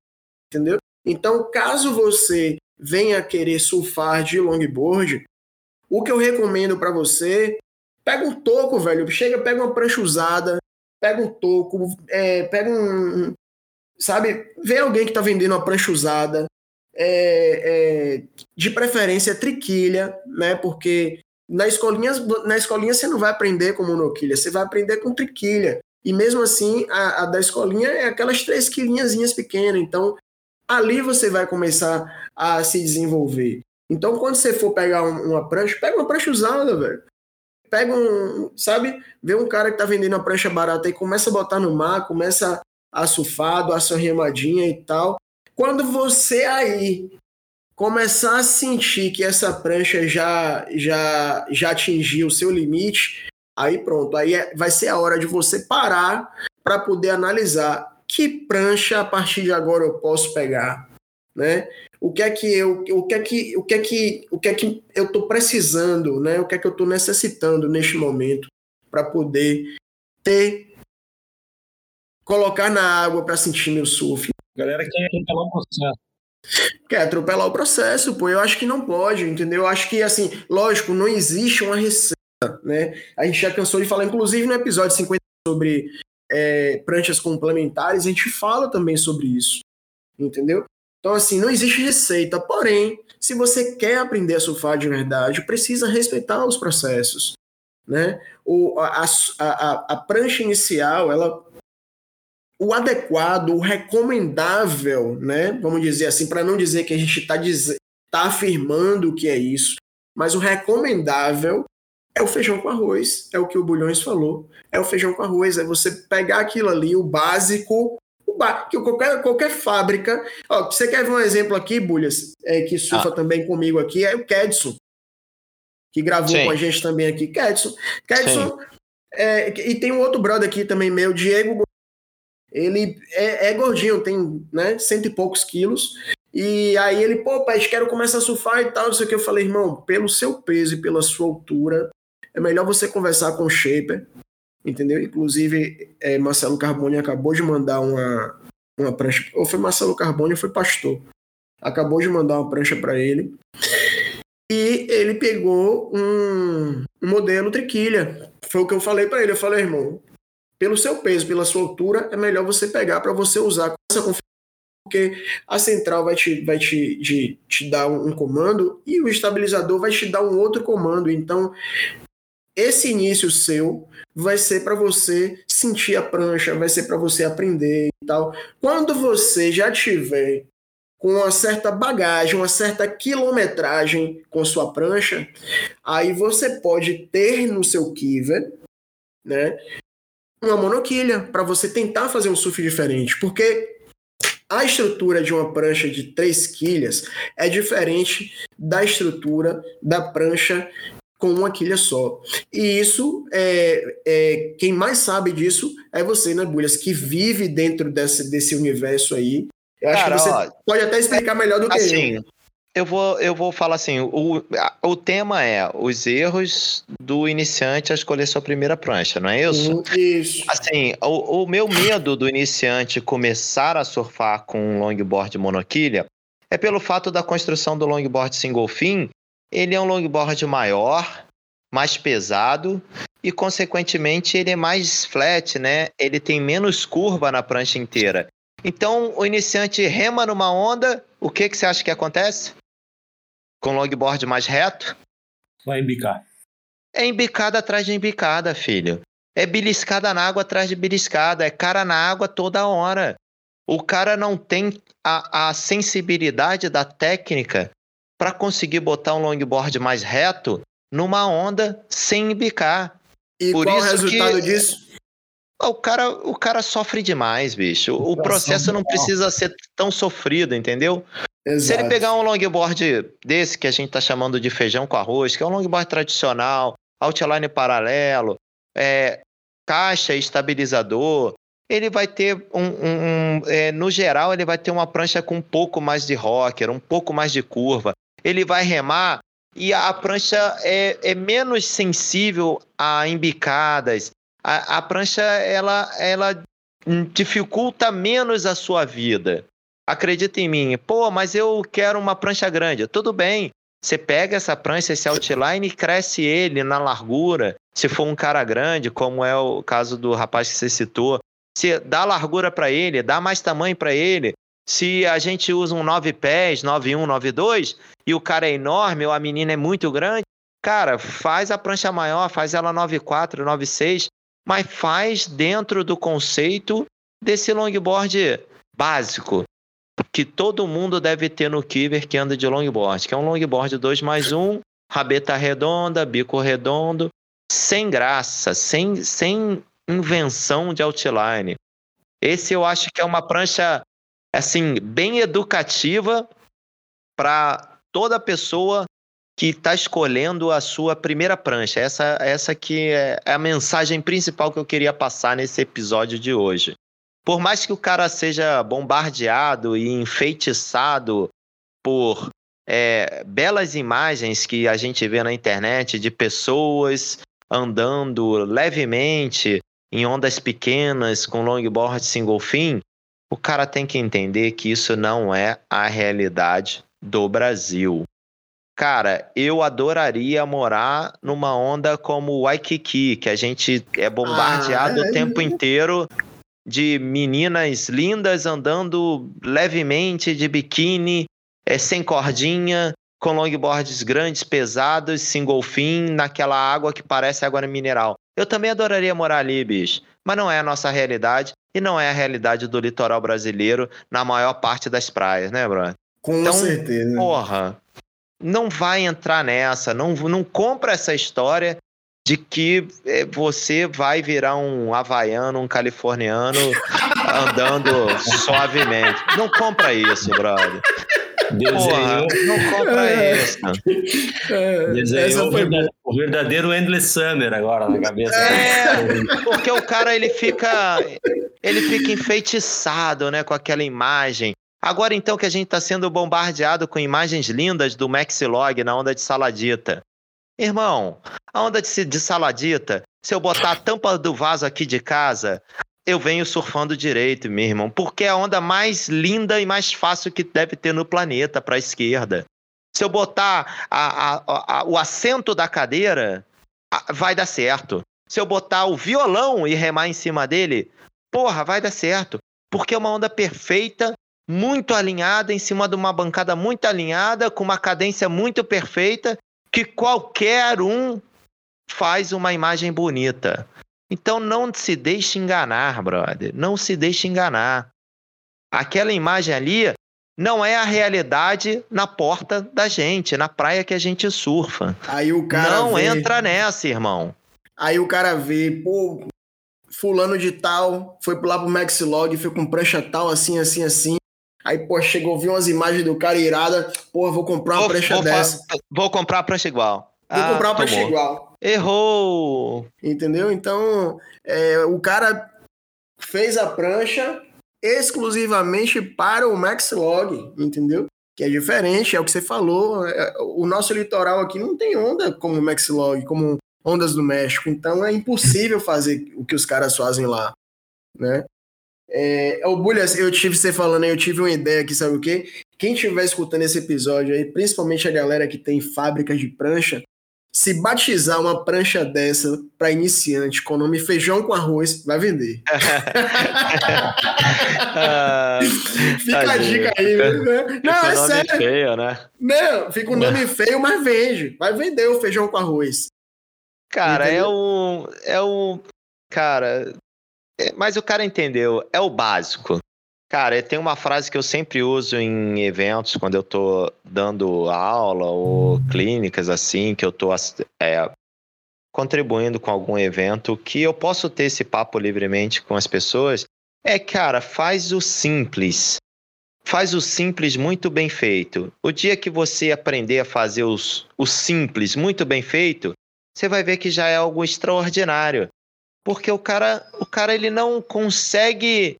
entendeu? Então, caso você venha querer surfar de longboard, o que eu recomendo para você, pega um toco, velho, chega, pega uma prancha usada, pega um toco, é, pega um, sabe, vê alguém que está vendendo uma prancha usada, é, é, de preferência triquilha, né, porque na escolinha, na escolinha você não vai aprender com monoquilha, você vai aprender com triquilha. E mesmo assim, a, a da escolinha é aquelas três quilinhazinhas pequenas. Então, ali você vai começar a se desenvolver. Então, quando você for pegar um, uma prancha, pega uma prancha usada, velho. Pega um, sabe? Vê um cara que tá vendendo uma prancha barata e começa a botar no mar, começa a surfar, a sua remadinha e tal. Quando você aí começar a sentir que essa prancha já já já atingiu o seu limite, aí pronto, aí é, vai ser a hora de você parar para poder analisar que prancha a partir de agora eu posso pegar, né? O que é que eu, o que é que, o que é que, o que é que eu estou precisando, né? O que é que eu estou necessitando neste momento para poder ter colocar na água para sentir meu surf. Galera quer atropelar o processo. Quer atropelar o processo, pô. Eu acho que não pode, entendeu? Eu acho que, assim, lógico, não existe uma receita, né? A gente já cansou de falar, inclusive no episódio 50 sobre é, pranchas complementares, a gente fala também sobre isso, entendeu? Então, assim, não existe receita. Porém, se você quer aprender a surfar de verdade, precisa respeitar os processos, né? O, a, a, a, prancha inicial, ela o adequado, o recomendável, né? Vamos dizer assim, para não dizer que a gente está tá afirmando que é isso, mas o recomendável é o feijão com arroz, é o que o Bulhões falou, é o feijão com arroz, é você pegar aquilo ali, o básico, o que qualquer, qualquer fábrica. Ó, você quer ver um exemplo aqui, Bulhas, é, que surfa ah. também comigo aqui, é o Kedson, que gravou Sim. com a gente também aqui. Kedson. Kedson, é, e tem um outro brother aqui também meu, Diego Ele é, é gordinho, tem né, cento e poucos quilos. E aí ele, pô, pai, quero começar a surfar e tal, não sei o que. Eu falei, irmão, pelo seu peso e pela sua altura, é melhor você conversar com o shaper, entendeu? Inclusive, é, Marcelo Carboni acabou de mandar uma, uma prancha. Ou foi Marcelo Carboni ou foi Pastor. Acabou de mandar uma prancha para ele. E ele pegou um, um modelo triquilha. Foi o que eu falei para ele. Eu falei, irmão, pelo seu peso, pela sua altura, é melhor você pegar para você usar com essa confiança, porque a central vai te, vai te, de, te dar um comando e o estabilizador vai te dar um outro comando. Então, esse início seu vai ser para você sentir a prancha, vai ser para você aprender e tal. Quando você já tiver com uma certa bagagem, uma certa quilometragem com sua prancha, aí você pode ter no seu kiver, né, uma monoquilha para você tentar fazer um surf diferente, porque a estrutura de uma prancha de 3 quilhas é diferente da estrutura da prancha com uma quilha só. E isso, é, é, quem mais sabe disso é você, né, Bulhas, que vive dentro desse, desse universo aí eu acho Cara, que você ó, pode até explicar melhor do que assim, eu. Eu vou, eu vou falar assim: o, o tema é os erros do iniciante a escolher sua primeira prancha, não é isso? Uhum, isso. Assim, o, o meu medo do iniciante começar a surfar com um longboard monoquilha é pelo fato da construção do longboard single fin. Ele é um longboard maior, mais pesado e, consequentemente, ele é mais flat, né? Ele tem menos curva na prancha inteira. Então, o iniciante rema numa onda, o que, que você acha que acontece? Com longboard mais reto? Vai embicar. É embicada atrás de embicada, filho. É beliscada na água atrás de beliscada. É cara na água toda hora. O cara não tem a, a sensibilidade da técnica para conseguir botar um longboard mais reto numa onda sem embicar. E Por qual o resultado que... disso? O cara, o cara sofre demais, bicho. O processo não precisa ser tão sofrido, entendeu? Exato. Se ele pegar um longboard desse que a gente tá chamando de feijão com arroz, que é um longboard tradicional, outline paralelo, é, caixa estabilizador, ele vai ter um, um, um é, no geral, ele vai ter uma prancha com um pouco mais de rocker, um pouco mais de curva. Ele vai remar e a prancha é, é menos sensível a embicadas, a, a prancha ela, ela dificulta menos a sua vida. Acredita em mim. Pô, mas eu quero uma prancha grande. Tudo bem. Você pega essa prancha, esse outline e cresce ele na largura. Se for um cara grande, como é o caso do rapaz que você citou, você dá largura para ele, dá mais tamanho para ele. Se a gente usa um 9 pés, 91, 92, e o cara é enorme ou a menina é muito grande, cara, faz a prancha maior, faz ela 94, 96, mas faz dentro do conceito desse longboard básico que todo mundo deve ter no Kiver que anda de longboard, que é um longboard 2 mais 1, rabeta redonda, bico redondo, sem graça, sem, sem invenção de outline. Esse eu acho que é uma prancha assim bem educativa para toda pessoa que está escolhendo a sua primeira prancha. Essa, essa que é a mensagem principal que eu queria passar nesse episódio de hoje. Por mais que o cara seja bombardeado e enfeitiçado por é, belas imagens que a gente vê na internet de pessoas andando levemente em ondas pequenas com longboard single fin, o cara tem que entender que isso não é a realidade do Brasil. Cara, eu adoraria morar numa onda como o Waikiki, que a gente é bombardeado ah, é... o tempo inteiro de meninas lindas andando levemente de biquíni, é, sem cordinha, com longboards grandes, pesados, single fin, naquela água que parece água mineral. Eu também adoraria morar ali, bicho. Mas não é a nossa realidade e não é a realidade do litoral brasileiro na maior parte das praias, né, Bruno? Com então, certeza. Porra, não vai entrar nessa, não, não compra essa história de que é, você vai virar um havaiano, um californiano andando suavemente. Não compra isso, brother. Desenhou. não compra é. isso. É, Desenhou o verdadeiro Endless Summer agora na cabeça. É, porque o cara ele fica ele fica enfeitiçado, né, com aquela imagem. Agora então que a gente está sendo bombardeado com imagens lindas do Maxilog na onda de saladita. Irmão, a onda de, de saladita, se eu botar a tampa do vaso aqui de casa, eu venho surfando direito, meu irmão, porque é a onda mais linda e mais fácil que deve ter no planeta para a esquerda. Se eu botar a, a, a, o assento da cadeira, vai dar certo. Se eu botar o violão e remar em cima dele, porra, vai dar certo. Porque é uma onda perfeita, muito alinhada, em cima de uma bancada muito alinhada, com uma cadência muito perfeita, que qualquer um faz uma imagem bonita. Então não se deixe enganar, brother. Não se deixe enganar. Aquela imagem ali não é a realidade na porta da gente, na praia que a gente surfa. Aí o cara não vê... entra nessa, irmão. Aí o cara vê, pô, fulano de tal foi lá pro Maxlog, foi com prancha tal, assim, assim, assim. Aí, pô, chegou, viu umas imagens do cara irada. Pô, vou comprar uma vou, prancha vou, dessa. Vou comprar a prancha igual. Vou ah, comprar uma prancha igual. Errou! Entendeu? Então, é, o cara fez a prancha exclusivamente para o Maxlog, entendeu? Que é diferente, é o que você falou. É, o nosso litoral aqui não tem onda como o Maxlog, como ondas do México. Então é impossível fazer o que os caras fazem lá, né? É, o Bulhas, eu tive você falando aí, eu tive uma ideia aqui, sabe o quê? Quem estiver escutando esse episódio aí, principalmente a galera que tem fábricas de prancha, se batizar uma prancha dessa para iniciante com o nome feijão com arroz, vai vender. ah, fica a dica aí, né? Não, é sério. Feio, né? Não, fica um nome feio, mas vende. Vai vender o feijão com arroz. Cara, é entendeu? é o. É o. Cara. É, mas o cara entendeu. É o básico. Cara, tem uma frase que eu sempre uso em eventos, quando eu tô dando aula ou clínicas assim, que eu tô é, contribuindo com algum evento, que eu posso ter esse papo livremente com as pessoas, é, cara, faz o simples. Faz o simples muito bem feito. O dia que você aprender a fazer os, o simples muito bem feito, você vai ver que já é algo extraordinário. Porque o cara, o cara ele não consegue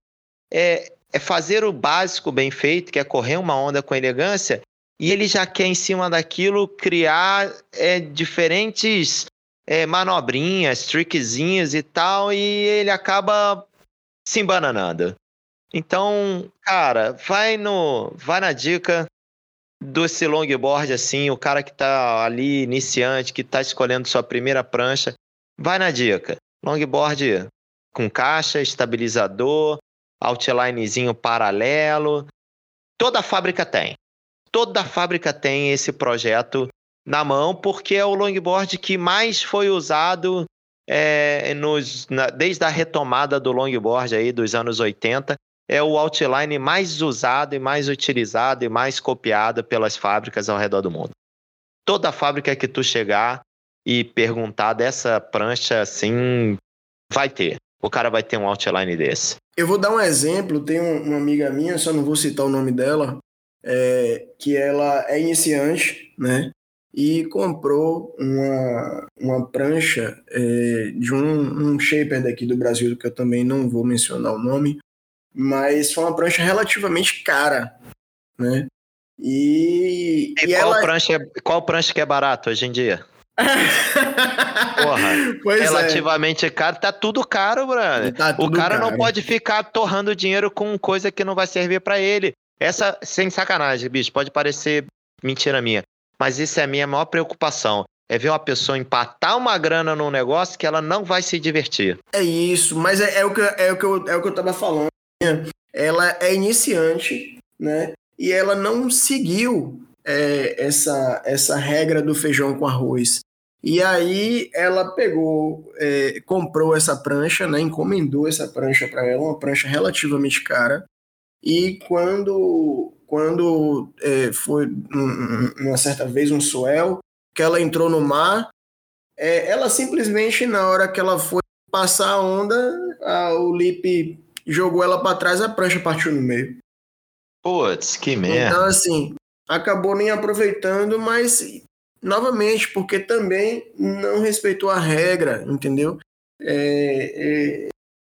é, é fazer o básico bem feito, que é correr uma onda com elegância, e ele já quer, em cima daquilo, criar é, diferentes é, manobrinhas, trickzinhos e tal, e ele acaba se embananando. Então, cara, vai no, vai na dica desse longboard assim, o cara que tá ali iniciante, que tá escolhendo sua primeira prancha, vai na dica. Longboard com caixa, estabilizador, outlinezinho paralelo. Toda fábrica tem. Toda fábrica tem esse projeto na mão, porque é o longboard que mais foi usado é, nos, na, desde a retomada do longboard aí dos anos 80. É o outline mais usado e mais utilizado e mais copiado pelas fábricas ao redor do mundo. Toda fábrica que tu chegar e perguntar dessa prancha assim, vai ter. O cara vai ter um outline desse. Eu vou dar um exemplo. Tem uma amiga minha, só não vou citar o nome dela, é, que ela é iniciante, né? E comprou uma, uma prancha é, de um, um shaper daqui do Brasil, que eu também não vou mencionar o nome, mas foi uma prancha relativamente cara, né? E, e, e qual, ela... prancha, é, qual prancha que é barato hoje em dia? Porra, pois é. relativamente é. caro, tá tudo caro, brother. Tá tudo o cara caro. não pode ficar torrando dinheiro com coisa que não vai servir para ele. Essa, sem sacanagem, bicho, pode parecer mentira minha, mas isso é a minha maior preocupação. É ver uma pessoa empatar uma grana num negócio que ela não vai se divertir. É isso, mas é, é o, que, é, o, que eu, é o que eu tava falando. Ela é iniciante, né? E ela não seguiu é, essa, essa regra do feijão com arroz. E aí ela pegou, é, comprou essa prancha, né, encomendou essa prancha para ela, uma prancha relativamente cara. E quando, quando é, foi uma certa vez um swell, que ela entrou no mar, é, ela simplesmente, na hora que ela foi passar a onda, a, o Lip jogou ela para trás, a prancha partiu no meio. Putz, que merda. Então, assim, acabou nem aproveitando, mas novamente, porque também não respeitou a regra, entendeu? É, é,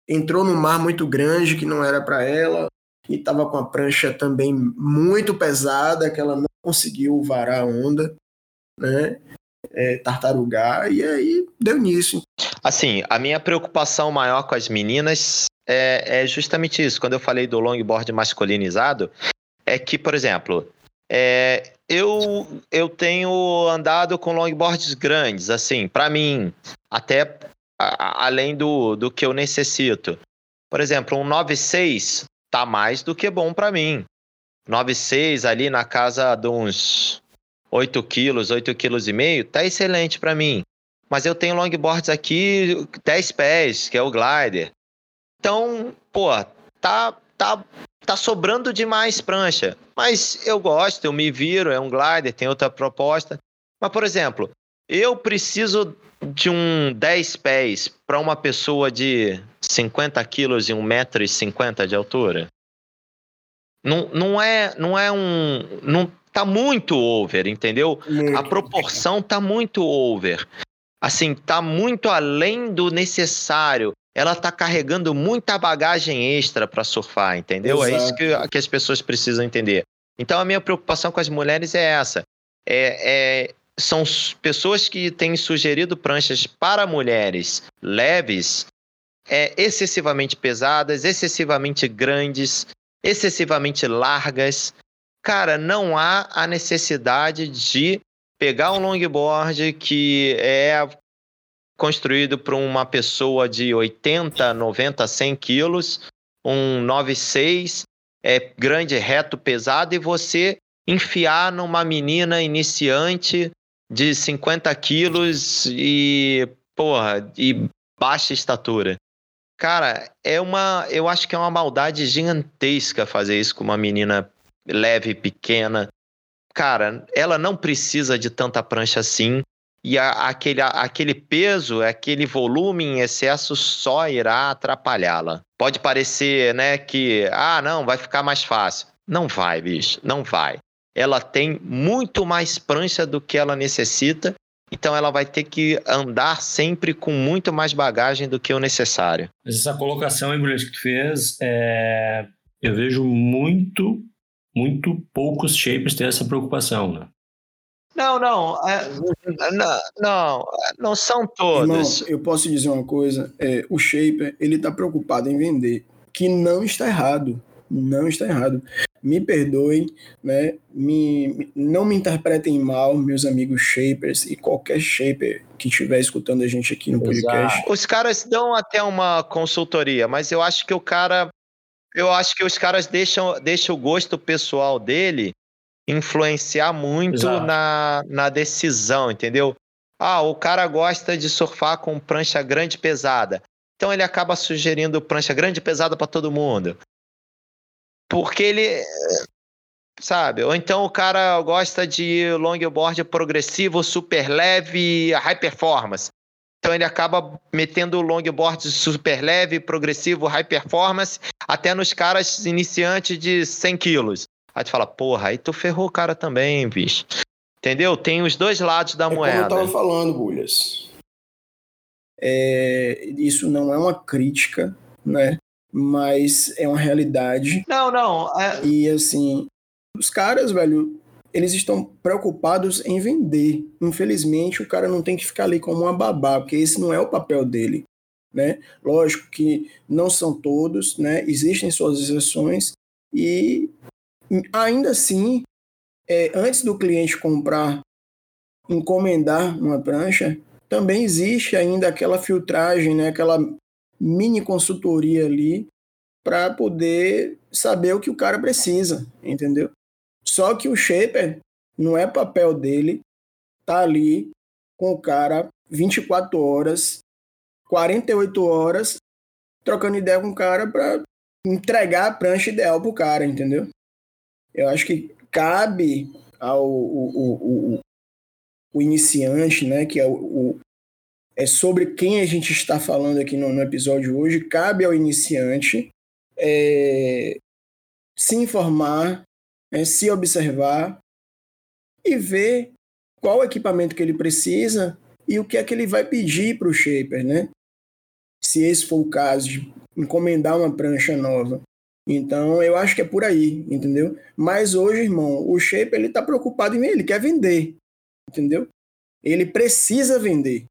entrou num mar muito grande que não era para ela e estava com a prancha também muito pesada que ela não conseguiu varar a onda, né? É, tartarugar e aí deu nisso. Assim, a minha preocupação maior com as meninas é, é justamente isso. Quando eu falei do longboard masculinizado, é que, por exemplo, é, eu, eu tenho andado com longboards grandes, assim, para mim, até a, além do, do que eu necessito. Por exemplo, um 96 tá mais do que bom para mim. 96 ali na casa de uns 8 quilos, 8 quilos e meio, tá excelente para mim. Mas eu tenho longboards aqui 10 pés, que é o glider. Então, pô, tá, tá tá sobrando demais prancha. Mas eu gosto, eu me viro, é um glider, tem outra proposta. Mas, por exemplo, eu preciso de um 10 pés para uma pessoa de 50 quilos e 1,50m de altura? Não, não, é, não é um. Não, tá muito over, entendeu? A proporção tá muito over. Assim, tá muito além do necessário ela está carregando muita bagagem extra para surfar, entendeu? Exato. É isso que, que as pessoas precisam entender. Então, a minha preocupação com as mulheres é essa. É, é, são pessoas que têm sugerido pranchas para mulheres leves, é, excessivamente pesadas, excessivamente grandes, excessivamente largas. Cara, não há a necessidade de pegar um longboard que é construído por uma pessoa de 80, 90, 100 quilos, um 96, é grande, reto, pesado, e você enfiar numa menina iniciante de 50 quilos e, porra, e baixa estatura. Cara, é uma. Eu acho que é uma maldade gigantesca fazer isso com uma menina leve, pequena. Cara, ela não precisa de tanta prancha assim e a, aquele, a, aquele peso, aquele volume em excesso só irá atrapalhá-la. Pode parecer, né, que ah, não, vai ficar mais fácil. Não vai, bicho, não vai. Ela tem muito mais prancha do que ela necessita, então ela vai ter que andar sempre com muito mais bagagem do que o necessário. Essa colocação, hein, que tu fez, é... eu vejo muito, muito poucos shapers ter essa preocupação, né? Não, não, é, não, não, não são todos. Irmão, eu posso dizer uma coisa, é, o Shaper, ele está preocupado em vender, que não está errado, não está errado. Me perdoem, né? Me, não me interpretem mal, meus amigos Shapers e qualquer Shaper que estiver escutando a gente aqui no podcast. Exato. Os caras dão até uma consultoria, mas eu acho que o cara, eu acho que os caras deixam, deixam o gosto pessoal dele influenciar muito na, na decisão, entendeu? Ah, o cara gosta de surfar com prancha grande e pesada. Então ele acaba sugerindo prancha grande e pesada para todo mundo. Porque ele. Sabe? Ou então o cara gosta de longboard progressivo, super leve, high performance. Então ele acaba metendo longboard super leve, progressivo, high performance, até nos caras iniciantes de 100 quilos. Aí tu fala, porra, aí tu ferrou o cara também, bicho. Entendeu? Tem os dois lados da é moeda. Como eu tava falando, Bulhas. É, isso não é uma crítica, né? Mas é uma realidade. Não, não. É... E assim, os caras, velho, eles estão preocupados em vender. Infelizmente, o cara não tem que ficar ali como uma babá, porque esse não é o papel dele. Né? Lógico que não são todos, né? Existem suas exceções e ainda assim, é, antes do cliente comprar, encomendar uma prancha, também existe ainda aquela filtragem, né, aquela mini consultoria ali para poder saber o que o cara precisa, entendeu? Só que o shaper não é papel dele tá ali com o cara 24 horas, 48 horas trocando ideia com o cara para entregar a prancha ideal pro cara, entendeu? Eu acho que cabe ao o, o, o, iniciante, né, que é o, é sobre quem a gente está falando aqui no, no episódio hoje, cabe ao iniciante é, se informar, é, se observar e ver qual equipamento que ele precisa e o que é que ele vai pedir para o shaper, né? Se esse for o caso de encomendar uma prancha nova. Então, eu acho que é por aí, entendeu? Mas hoje, irmão, o shaper ele tá preocupado em ele quer vender, entendeu? Ele precisa vender.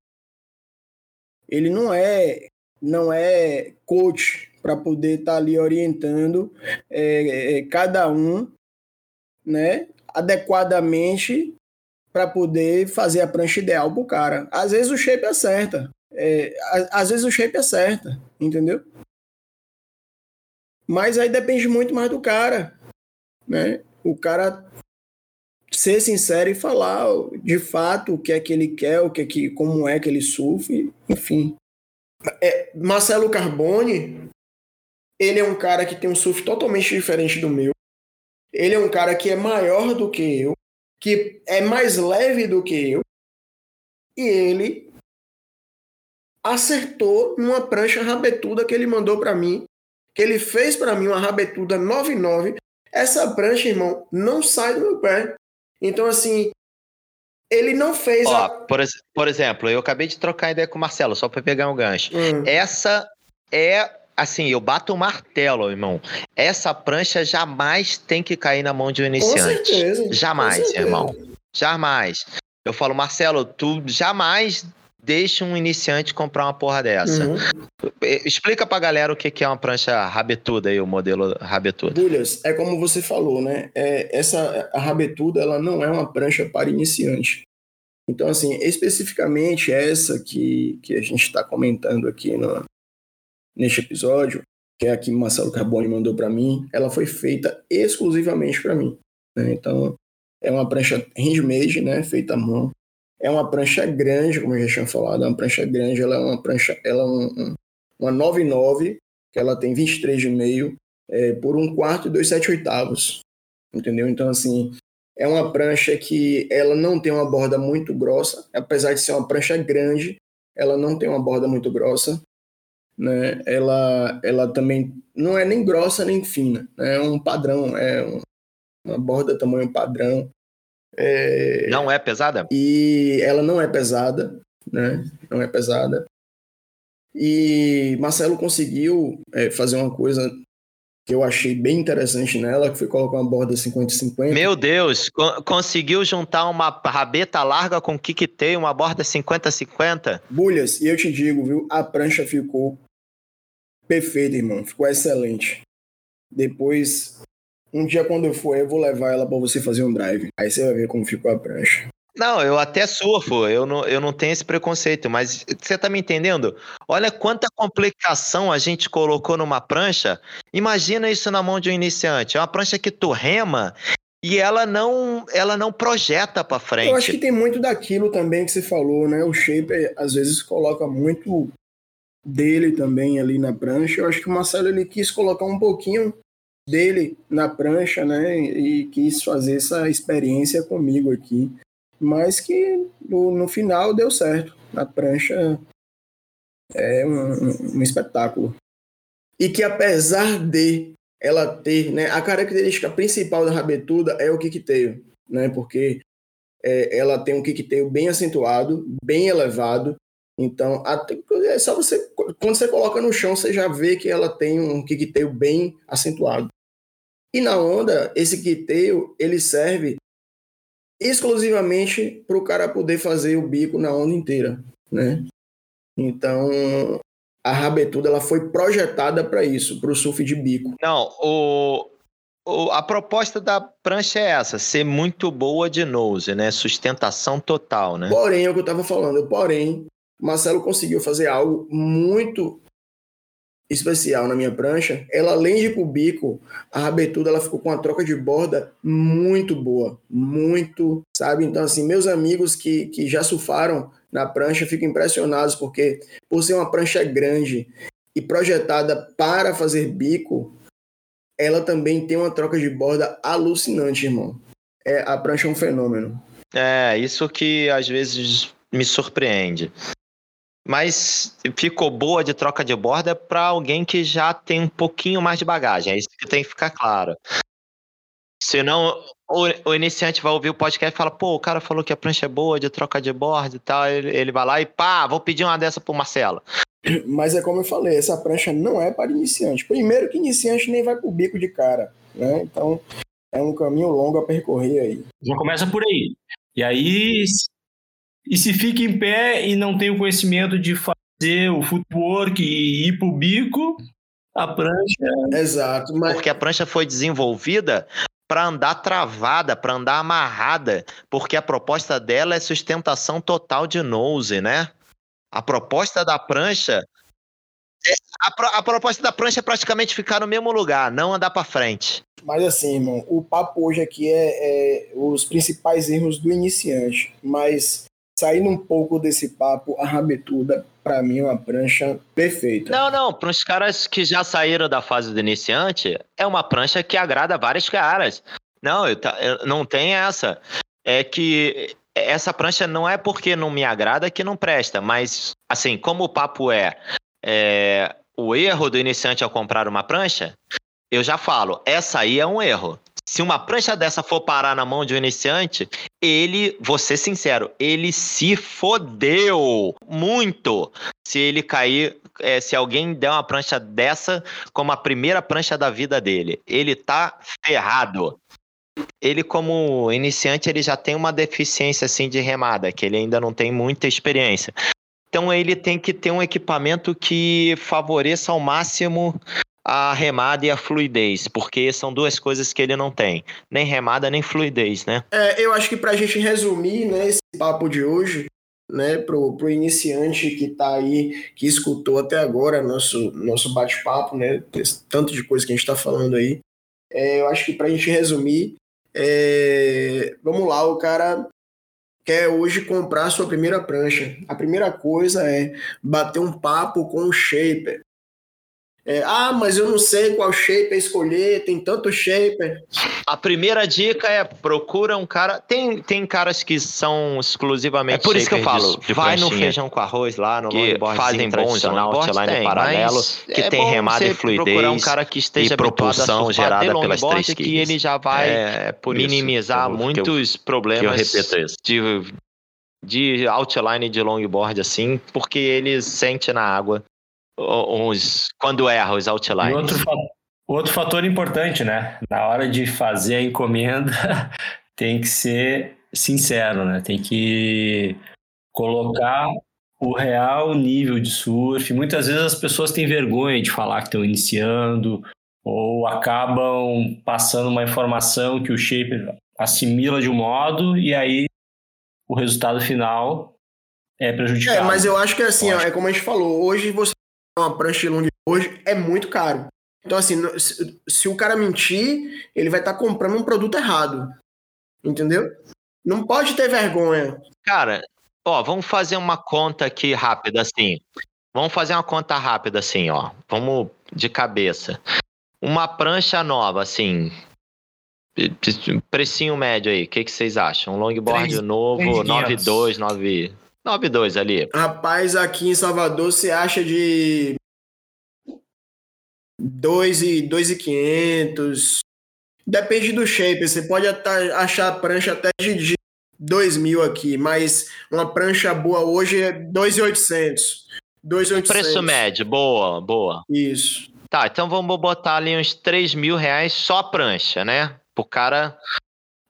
Ele não é não é coach para poder estar tá ali orientando é, é, cada um, né, adequadamente para poder fazer a prancha ideal pro cara. Às vezes o shape acerta, é, às vezes o shape acerta, entendeu? Mas aí depende muito mais do cara, né? O cara ser sincero e falar de fato o que é que ele quer, o que é que, como é que ele sofre, enfim. É, Marcelo Carbone, ele é um cara que tem um surf totalmente diferente do meu. Ele é um cara que é maior do que eu, que é mais leve do que eu. E ele acertou numa prancha rabetuda que ele mandou para mim, que ele fez para mim uma rabetuda 99. Essa prancha, irmão, não sai do meu pé. Então, assim, ele não fez. Ó, a... por, por, exemplo, eu acabei de trocar ideia com o Marcelo, só para pegar um gancho. Hum. Essa é. Assim, eu bato o um martelo, irmão. Essa prancha jamais tem que cair na mão de um iniciante. Com certeza. Jamais, com certeza. irmão. Jamais. Eu falo, Marcelo, tu jamais deixa um iniciante comprar uma porra dessa. Uhum. Explica pra galera o que é uma prancha rabetuda aí, o modelo rabetuda. Bulhas, é como você falou, né? É, essa rabetuda, ela não é uma prancha para iniciante. Então, assim, especificamente essa que, que a gente está comentando aqui no, neste episódio, que é a que Marcelo Carboni mandou para mim, ela foi feita exclusivamente para mim. Né? Então, é uma prancha handmade, né? Feita à mão. É uma prancha grande, como eu já tinha falado, é uma prancha grande, ela é uma prancha, ela é um, um, uma 99, que ela tem 23,5 é, por um quarto e dois sete oitavos, entendeu? Então, assim, é uma prancha que ela não tem uma borda muito grossa, apesar de ser uma prancha grande, ela não tem uma borda muito grossa, né? Ela, ela também não é nem grossa nem fina, né? é um padrão, é um, uma borda tamanho padrão, é... Não é pesada? E ela não é pesada, né? Não é pesada. E Marcelo conseguiu é, fazer uma coisa que eu achei bem interessante nela, que foi colocar uma borda 50-50. Meu Deus, co conseguiu juntar uma rabeta larga com kicktail, uma borda 50-50? Bulhas, e eu te digo, viu, a prancha ficou perfeita, irmão, ficou excelente. Depois um dia, quando eu for, eu vou levar ela para você fazer um drive. Aí você vai ver como ficou a prancha. Não, eu até surfo, eu não, eu não tenho esse preconceito, mas você tá me entendendo? Olha quanta complicação a gente colocou numa prancha. Imagina isso na mão de um iniciante. É uma prancha que tu rema e ela não, ela não projeta para frente. Eu acho que tem muito daquilo também que você falou, né? O shaper às vezes coloca muito dele também ali na prancha. Eu acho que o Marcelo ele quis colocar um pouquinho dele na prancha, né? E quis fazer essa experiência comigo aqui. Mas que no, no final deu certo. A prancha é um, um, espetáculo. E que apesar de ela ter, né, a característica principal da rabetuda é o kicktail, né? Porque é, ela tem um kicktail bem acentuado, bem elevado. Então, até, é só você quando você coloca no chão, você já vê que ela tem um kicktail bem acentuado. E na onda, esse quiteio, ele serve exclusivamente para o cara poder fazer o bico na onda inteira, né? Então, a rabetuda ela foi projetada para isso, para o surf de bico. Não, o, o, a proposta da prancha é essa, ser muito boa de nose, né? Sustentação total, né? Porém, é o que eu estava falando, porém, Marcelo conseguiu fazer algo muito especial na minha prancha, ela além de ir pro bico, a rabetuda ela ficou com uma troca de borda muito boa, muito, sabe? Então assim, meus amigos que, que já surfaram na prancha ficam impressionados porque por ser uma prancha grande e projetada para fazer bico, ela também tem uma troca de borda alucinante, irmão. É, a prancha é um fenômeno. É, isso que às vezes me surpreende mas ficou boa de troca de borda para alguém que já tem um pouquinho mais de bagagem. É isso que tem que ficar claro. Senão o, o iniciante vai ouvir o podcast e fala, pô, o cara falou que a prancha é boa de troca de bordo e tal. Ele, ele vai lá e pá, vou pedir uma dessa pro Marcelo. Mas é como eu falei, essa prancha não é para iniciante. Primeiro que iniciante nem vai pro bico de cara, né? Então é um caminho longo a percorrer aí. Já começa por aí. E aí, e se fica em pé e não tem o conhecimento de fazer o footwork e ir pro bico, a prancha. Exato. Mas... Porque a prancha foi desenvolvida para andar travada, para andar amarrada, porque a proposta dela é sustentação total de nose, né? A proposta da prancha é, a, a, proposta da prancha é praticamente ficar no mesmo lugar, não andar para frente. Mas assim, irmão, o papo hoje aqui é, é, os principais erros do iniciante. Mas saindo um pouco desse papo, a rabetuda, para mim, é uma prancha perfeita. Não, não, para os caras que já saíram da fase do iniciante, é uma prancha que agrada vários caras. Não, eu, eu, não tem essa. É que essa prancha não é porque não me agrada que não presta, mas assim, como o papo é, é o erro do iniciante ao comprar uma prancha, eu já falo, essa aí é um erro. Se uma prancha dessa for parar na mão de um iniciante, ele, vou ser sincero, ele se fodeu muito se ele cair. É, se alguém der uma prancha dessa como a primeira prancha da vida dele, ele tá ferrado ele como iniciante ele já tem uma deficiência assim de remada, que ele ainda não tem muita experiência. Então ele tem que ter um equipamento que favoreça ao máximo a remada e a fluidez, porque são duas coisas que ele não tem, nem remada nem fluidez, né? É, eu acho que para a gente resumir, né, esse papo de hoje, né, pro, pro iniciante que está aí, que escutou até agora nosso nosso bate-papo, né, tanto de coisa que a gente está falando aí, é, eu acho que para a gente resumir, é, vamos lá, o cara quer hoje comprar sua primeira prancha. A primeira coisa é bater um papo com o shaper. É, ah, mas eu não sei qual shaper escolher, tem tanto shaper. A primeira dica é procura um cara. Tem, tem caras que são exclusivamente. É por isso que eu falo, de, de vai no feijão com arroz lá, no que fazem bons outline tem, paralelo, que é tem remada e fluidez. Procurar um cara que esteja e propulsão gerada pelas três que ele já vai é, é minimizar muitos eu, problemas de, de outline de longboard assim, porque ele sente na água uns, quando erra os outlines. Outro, outro fator importante, né? Na hora de fazer a encomenda, tem que ser sincero, né? Tem que colocar o real nível de surf. Muitas vezes as pessoas têm vergonha de falar que estão iniciando ou acabam passando uma informação que o shaper assimila de um modo e aí o resultado final é prejudicado. É, mas eu acho que assim, ó, é como a gente falou, hoje você uma prancha de hoje é muito caro. Então, assim, se, se o cara mentir, ele vai estar tá comprando um produto errado. Entendeu? Não pode ter vergonha. Cara, ó, vamos fazer uma conta aqui rápida, assim. Vamos fazer uma conta rápida, assim, ó. Vamos de cabeça. Uma prancha nova, assim. Precinho médio aí, o que, que vocês acham? Um longboard 3, novo, 92, 9. 9,2 ali. Rapaz, aqui em Salvador você acha de 2 e 2,500. Depende do shape. Você pode achar a prancha até de 2 mil aqui, mas uma prancha boa hoje é 2,800. 2,800. Preço médio, boa, boa. Isso. Tá, então vamos botar ali uns 3 mil reais só a prancha, né? Pro cara,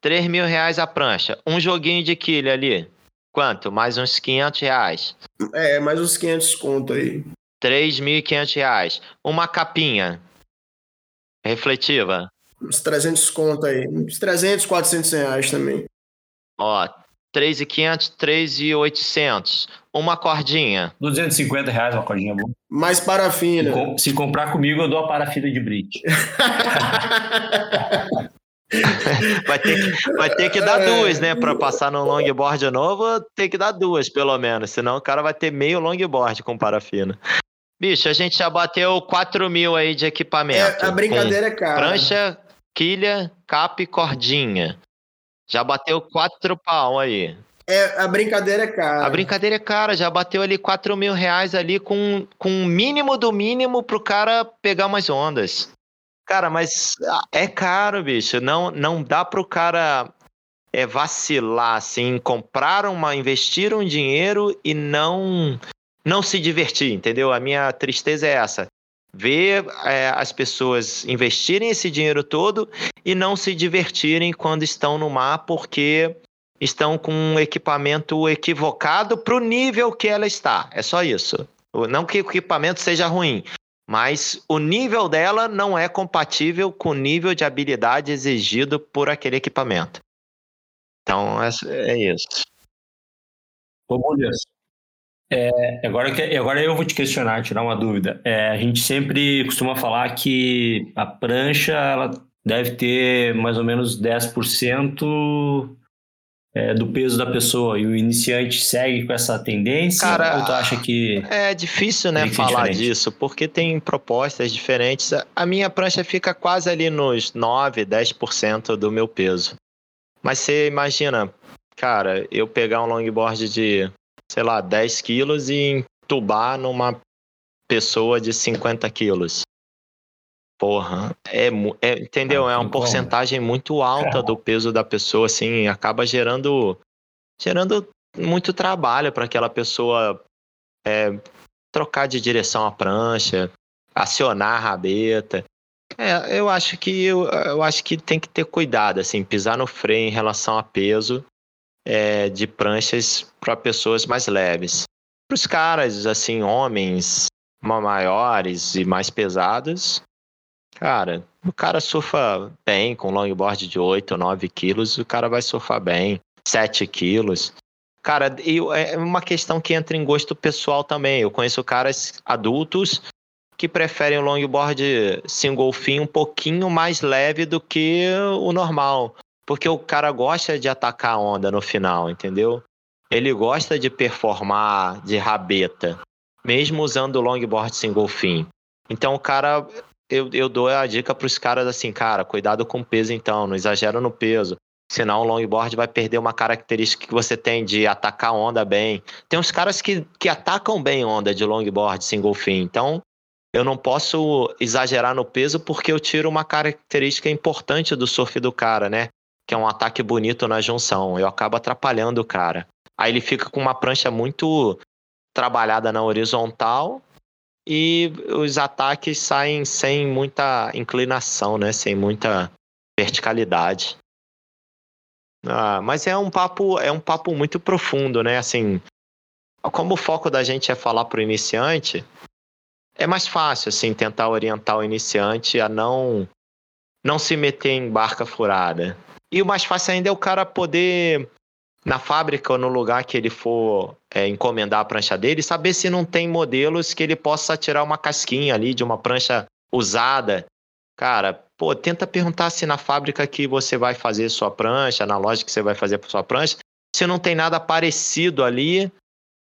3 mil reais a prancha. Um joguinho de quilha ali. Quanto? Mais uns 500 reais. É, mais uns 500 conto aí. 3.500 reais. Uma capinha refletiva. Uns 300 conto aí. Uns 300, 400 reais também. Ó, 3.500, 3.800. Uma cordinha. 250 reais uma cordinha boa. Mais parafina. Se comprar comigo, eu dou a parafina de bridge. vai, ter que, vai ter que dar duas, né? Para passar no longboard novo, tem que dar duas, pelo menos. Senão o cara vai ter meio longboard com parafina. Bicho, a gente já bateu 4 mil aí de equipamento. É, a brincadeira é cara. Prancha, quilha, capa e cordinha. Já bateu 4 pau aí. É, a brincadeira é cara. A brincadeira é cara, já bateu ali 4 mil reais ali com, com o mínimo do mínimo pro cara pegar umas ondas. Cara, mas ah, é caro, bicho. Não, não dá pro cara é, vacilar, assim, comprar uma, investir um dinheiro e não não se divertir, entendeu? A minha tristeza é essa. Ver é, as pessoas investirem esse dinheiro todo e não se divertirem quando estão no mar porque estão com um equipamento equivocado para o nível que ela está. É só isso. Não que o equipamento seja ruim, mas o nível dela não é compatível com o nível de habilidade exigido por aquele equipamento. Então, é, é isso. Ô, Bolhas, é, agora, agora eu vou te questionar, tirar uma dúvida. É, a gente sempre costuma falar que a prancha ela deve ter mais ou menos 10% é, do peso da pessoa e o iniciante segue com essa tendência? Cara, ou tu acha que. É difícil, né, falar diferente? disso, porque tem propostas diferentes. A minha prancha fica quase ali nos 9, 10% do meu peso. Mas você imagina, cara, eu pegar um longboard de, sei lá, 10 quilos e entubar numa pessoa de 50 quilos. Porra, é, é entendeu? Ah, é uma porcentagem muito alta do peso da pessoa, assim, acaba gerando gerando muito trabalho para aquela pessoa é, trocar de direção a prancha, acionar a rabeta. É, eu acho que eu, eu acho que tem que ter cuidado, assim, pisar no freio em relação a peso é, de pranchas para pessoas mais leves. Para os caras, assim, homens maiores e mais pesados, Cara, o cara surfa bem com longboard de 8 ou 9 quilos, o cara vai surfar bem, 7 quilos. Cara, e é uma questão que entra em gosto pessoal também. Eu conheço caras adultos que preferem o longboard single fin um pouquinho mais leve do que o normal. Porque o cara gosta de atacar a onda no final, entendeu? Ele gosta de performar de rabeta, mesmo usando o longboard single fin. Então o cara eu, eu dou a dica para os caras assim, cara, cuidado com o peso então, não exagera no peso. Senão o longboard vai perder uma característica que você tem de atacar onda bem. Tem uns caras que, que atacam bem onda de longboard single fin. Então, eu não posso exagerar no peso porque eu tiro uma característica importante do surf do cara, né? Que é um ataque bonito na junção. Eu acabo atrapalhando o cara. Aí ele fica com uma prancha muito trabalhada na horizontal e os ataques saem sem muita inclinação, né? Sem muita verticalidade. Ah, mas é um papo, é um papo muito profundo, né? Assim, como o foco da gente é falar para o iniciante, é mais fácil assim tentar orientar o iniciante a não não se meter em barca furada. E o mais fácil ainda é o cara poder na fábrica ou no lugar que ele for é, encomendar a prancha dele, saber se não tem modelos que ele possa tirar uma casquinha ali de uma prancha usada. Cara, pô, tenta perguntar se na fábrica que você vai fazer sua prancha, na loja que você vai fazer sua prancha, se não tem nada parecido ali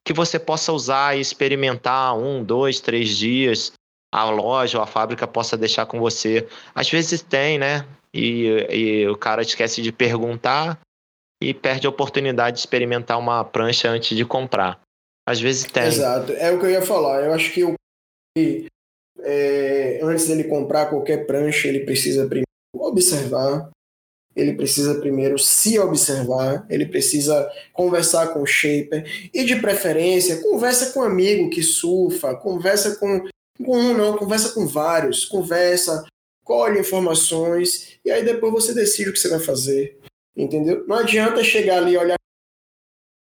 que você possa usar e experimentar um, dois, três dias, a loja ou a fábrica possa deixar com você. Às vezes tem, né? E, e o cara esquece de perguntar, e perde a oportunidade de experimentar uma prancha antes de comprar. Às vezes tem. Exato, é o que eu ia falar. Eu acho que o é, antes dele comprar qualquer prancha, ele precisa primeiro observar, ele precisa primeiro se observar, ele precisa conversar com o shaper e de preferência conversa com um amigo que surfa, conversa com, com um não, conversa com vários, conversa, colhe informações e aí depois você decide o que você vai fazer. Entendeu? Não adianta chegar ali e olhar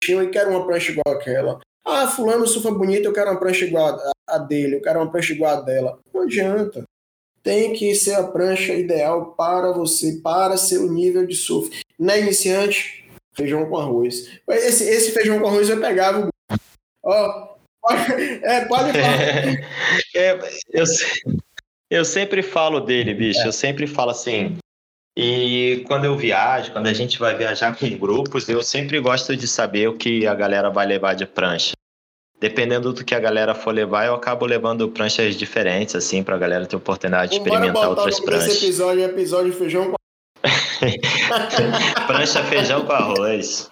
e quero uma prancha igual aquela. Ah, fulano surfa bonito, eu quero uma prancha igual a dele, eu quero uma prancha igual a dela. Não adianta. Tem que ser a prancha ideal para você, para seu nível de surf. Na iniciante, feijão com arroz. Esse, esse feijão com arroz eu pegava. Ó, é, pode falar. é, eu, eu sempre falo dele, bicho. É. Eu sempre falo assim: e quando eu viajo, quando a gente vai viajar com grupos, eu sempre gosto de saber o que a galera vai levar de prancha. Dependendo do que a galera for levar, eu acabo levando pranchas diferentes, assim, pra galera ter oportunidade de experimentar outras pranchas. Esse episódio é episódio feijão com Prancha feijão com arroz.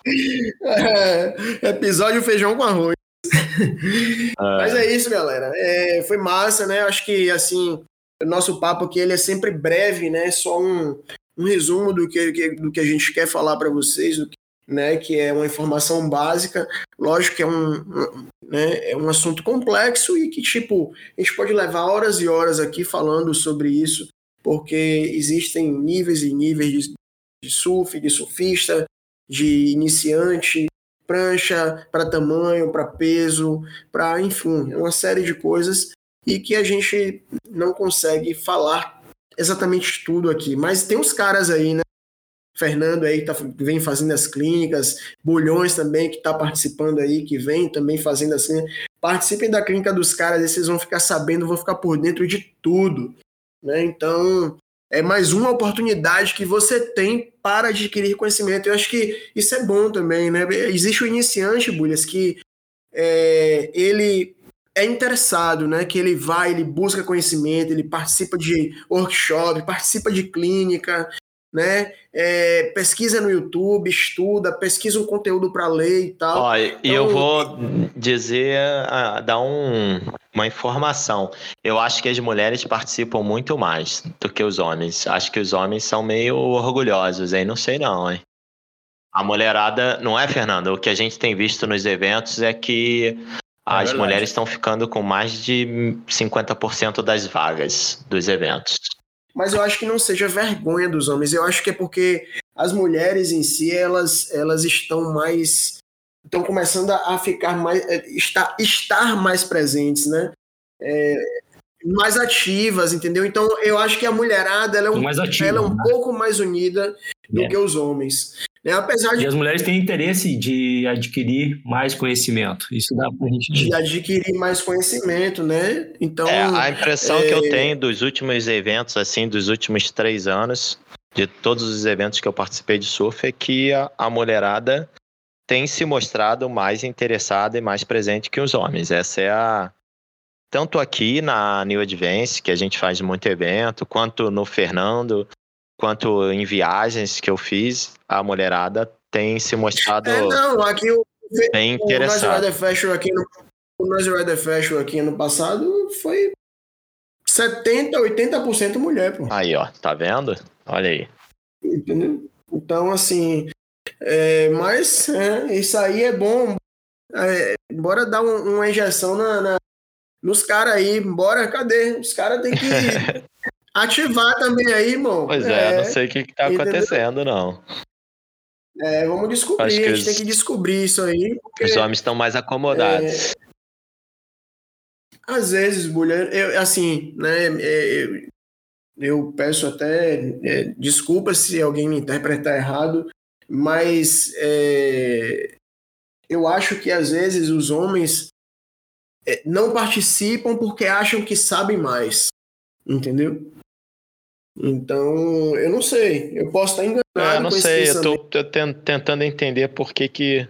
É, episódio feijão com arroz. É. Mas é isso, galera. É, foi massa, né? Acho que, assim, o nosso papo aqui ele é sempre breve, né? Só um, um resumo do que, do que a gente quer falar para vocês, do que, né? Que é uma informação básica. Lógico que é um, né, é um assunto complexo e que, tipo, a gente pode levar horas e horas aqui falando sobre isso, porque existem níveis e níveis de, de surf, de surfista, de iniciante, prancha, para tamanho, para peso, para enfim, uma série de coisas e que a gente não consegue falar exatamente tudo aqui. Mas tem uns caras aí, né? Fernando aí tá, vem fazendo as clínicas, Bulhões também que está participando aí, que vem também fazendo assim. Participem da clínica dos caras, aí vocês vão ficar sabendo, vão ficar por dentro de tudo. Né? Então, é mais uma oportunidade que você tem para adquirir conhecimento. Eu acho que isso é bom também, né? Existe o iniciante, Bulhas, que é, ele é interessado, né? Que ele vai, ele busca conhecimento, ele participa de workshop, participa de clínica, né? É, pesquisa no YouTube, estuda, pesquisa um conteúdo para ler e tal. Ó, e então, eu vou dizer, ah, dar um, uma informação. Eu acho que as mulheres participam muito mais do que os homens. Acho que os homens são meio orgulhosos, aí não sei não, hein? A mulherada, não é, Fernando? O que a gente tem visto nos eventos é que as verdade. mulheres estão ficando com mais de 50% das vagas dos eventos mas eu acho que não seja vergonha dos homens. Eu acho que é porque as mulheres em si, elas, elas estão mais. estão começando a ficar mais. É, estar, estar mais presentes, né? É, mais ativas, entendeu? Então eu acho que a mulherada ela é um, mais ativa, ela é um né? pouco mais unida do é. que os homens. Né? Apesar de... E as mulheres têm interesse de adquirir mais conhecimento. Isso dá pra gente. De adquirir mais conhecimento, né? Então. É, a impressão é... que eu tenho dos últimos eventos, assim, dos últimos três anos, de todos os eventos que eu participei de surf, é que a, a mulherada tem se mostrado mais interessada e mais presente que os homens. Essa é a. Tanto aqui na New Advance, que a gente faz muito evento, quanto no Fernando, quanto em viagens que eu fiz, a mulherada tem se mostrado é, não, aqui o, bem interessado. O Noise Fashion aqui no, o Rider Fashion aqui ano passado foi 70, 80% mulher, pô. Aí, ó, tá vendo? Olha aí. Entendeu? Então, assim, é, mas é, isso aí é bom. É, bora dar um, uma injeção na, na nos caras aí. Bora, cadê? Os caras têm que ativar também aí, irmão. Pois é, é não sei o que, está acontecendo, não. É, vamos descobrir, Acho a gente os... tem que descobrir isso aí. Porque, os homens estão mais acomodados. É, às vezes, mulher, eu, assim, né, é, eu, eu peço até é, desculpa se alguém me interpretar errado, mas é, eu acho que às vezes os homens é, não participam porque acham que sabem mais, entendeu? Então, eu não sei. Eu posso estar enganado. É, eu não sei, eu tô, tô, tentando entender por que que,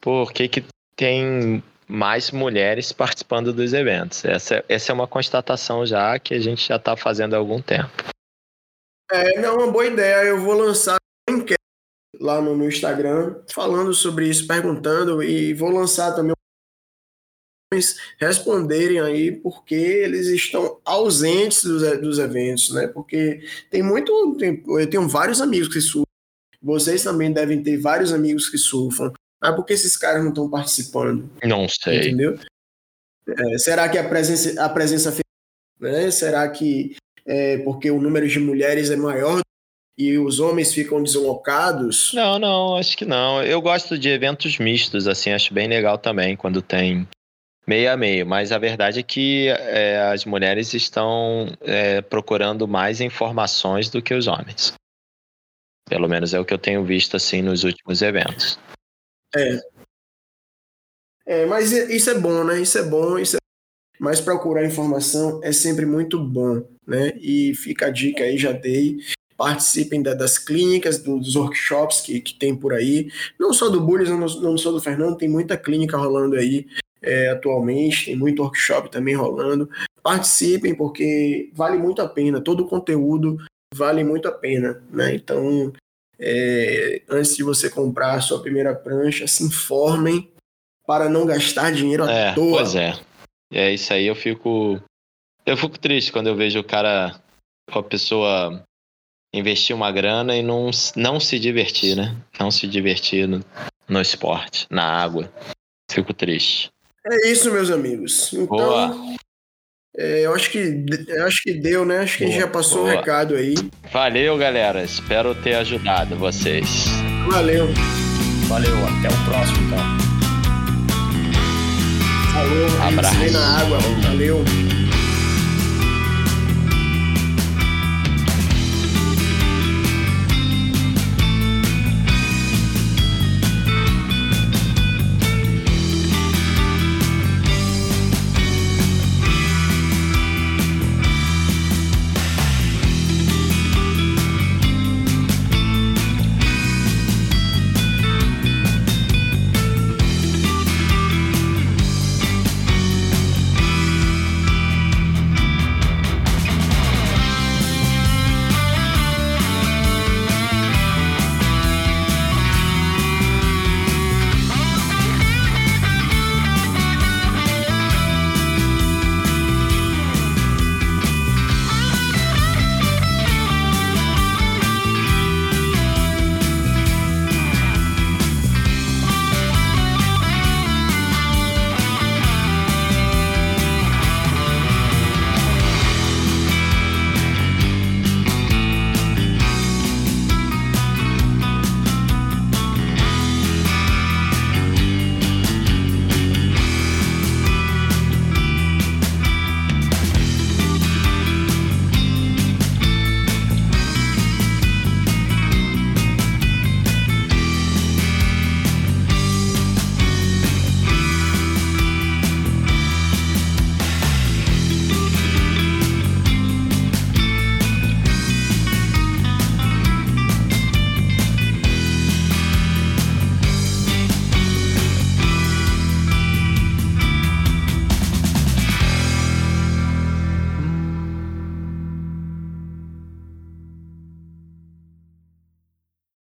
por que que tem mais mulheres participando dos eventos. Essa, essa é uma constatação já que a gente já está fazendo há algum tempo. É, não, uma boa ideia. Eu vou lançar uma enquete lá no, no Instagram falando sobre isso, perguntando, e vou lançar também responderem aí porque eles estão ausentes dos, dos eventos, né? Porque tem muito. Tem, eu tenho vários amigos que surfam. Vocês também devem ter vários amigos que surfam. Ah, por que esses caras não estão participando? Não sei. Entendeu? É, será que a presença, a presença né? Será que é porque o número de mulheres é maior e os homens ficam deslocados? Não, não, acho que não. Eu gosto de eventos mistos, assim, acho bem legal também quando tem meio a meio, mas a verdade é que é, as mulheres estão é, procurando mais informações do que os homens. Pelo menos é o que eu tenho visto assim nos últimos eventos. É. É, mas isso é bom, né? Isso é bom, isso é... mas procurar informação é sempre muito bom, né? E fica a dica aí, já dei. Participem da, das clínicas, dos workshops que, que tem por aí. Não só do Bullies, não, não só do Fernando, tem muita clínica rolando aí é, atualmente, tem muito workshop também rolando. Participem, porque vale muito a pena, todo o conteúdo vale muito a pena, né? Então, é, antes de você comprar a sua primeira prancha, se informem para não gastar dinheiro à é, toa. Pois é. É isso aí, eu fico Eu fico triste quando eu vejo o cara, a pessoa investir uma grana e não, não se divertir, né? Não se divertir no, no esporte, na água. Fico triste. É isso, meus amigos. Então, Boa. É, eu acho que eu acho que deu, né? Acho que boa, a gente já passou o um recado aí. Valeu, galera. Espero ter ajudado vocês. Valeu. Valeu, até o próximo, então. Falou, abraço. na água. Valeu.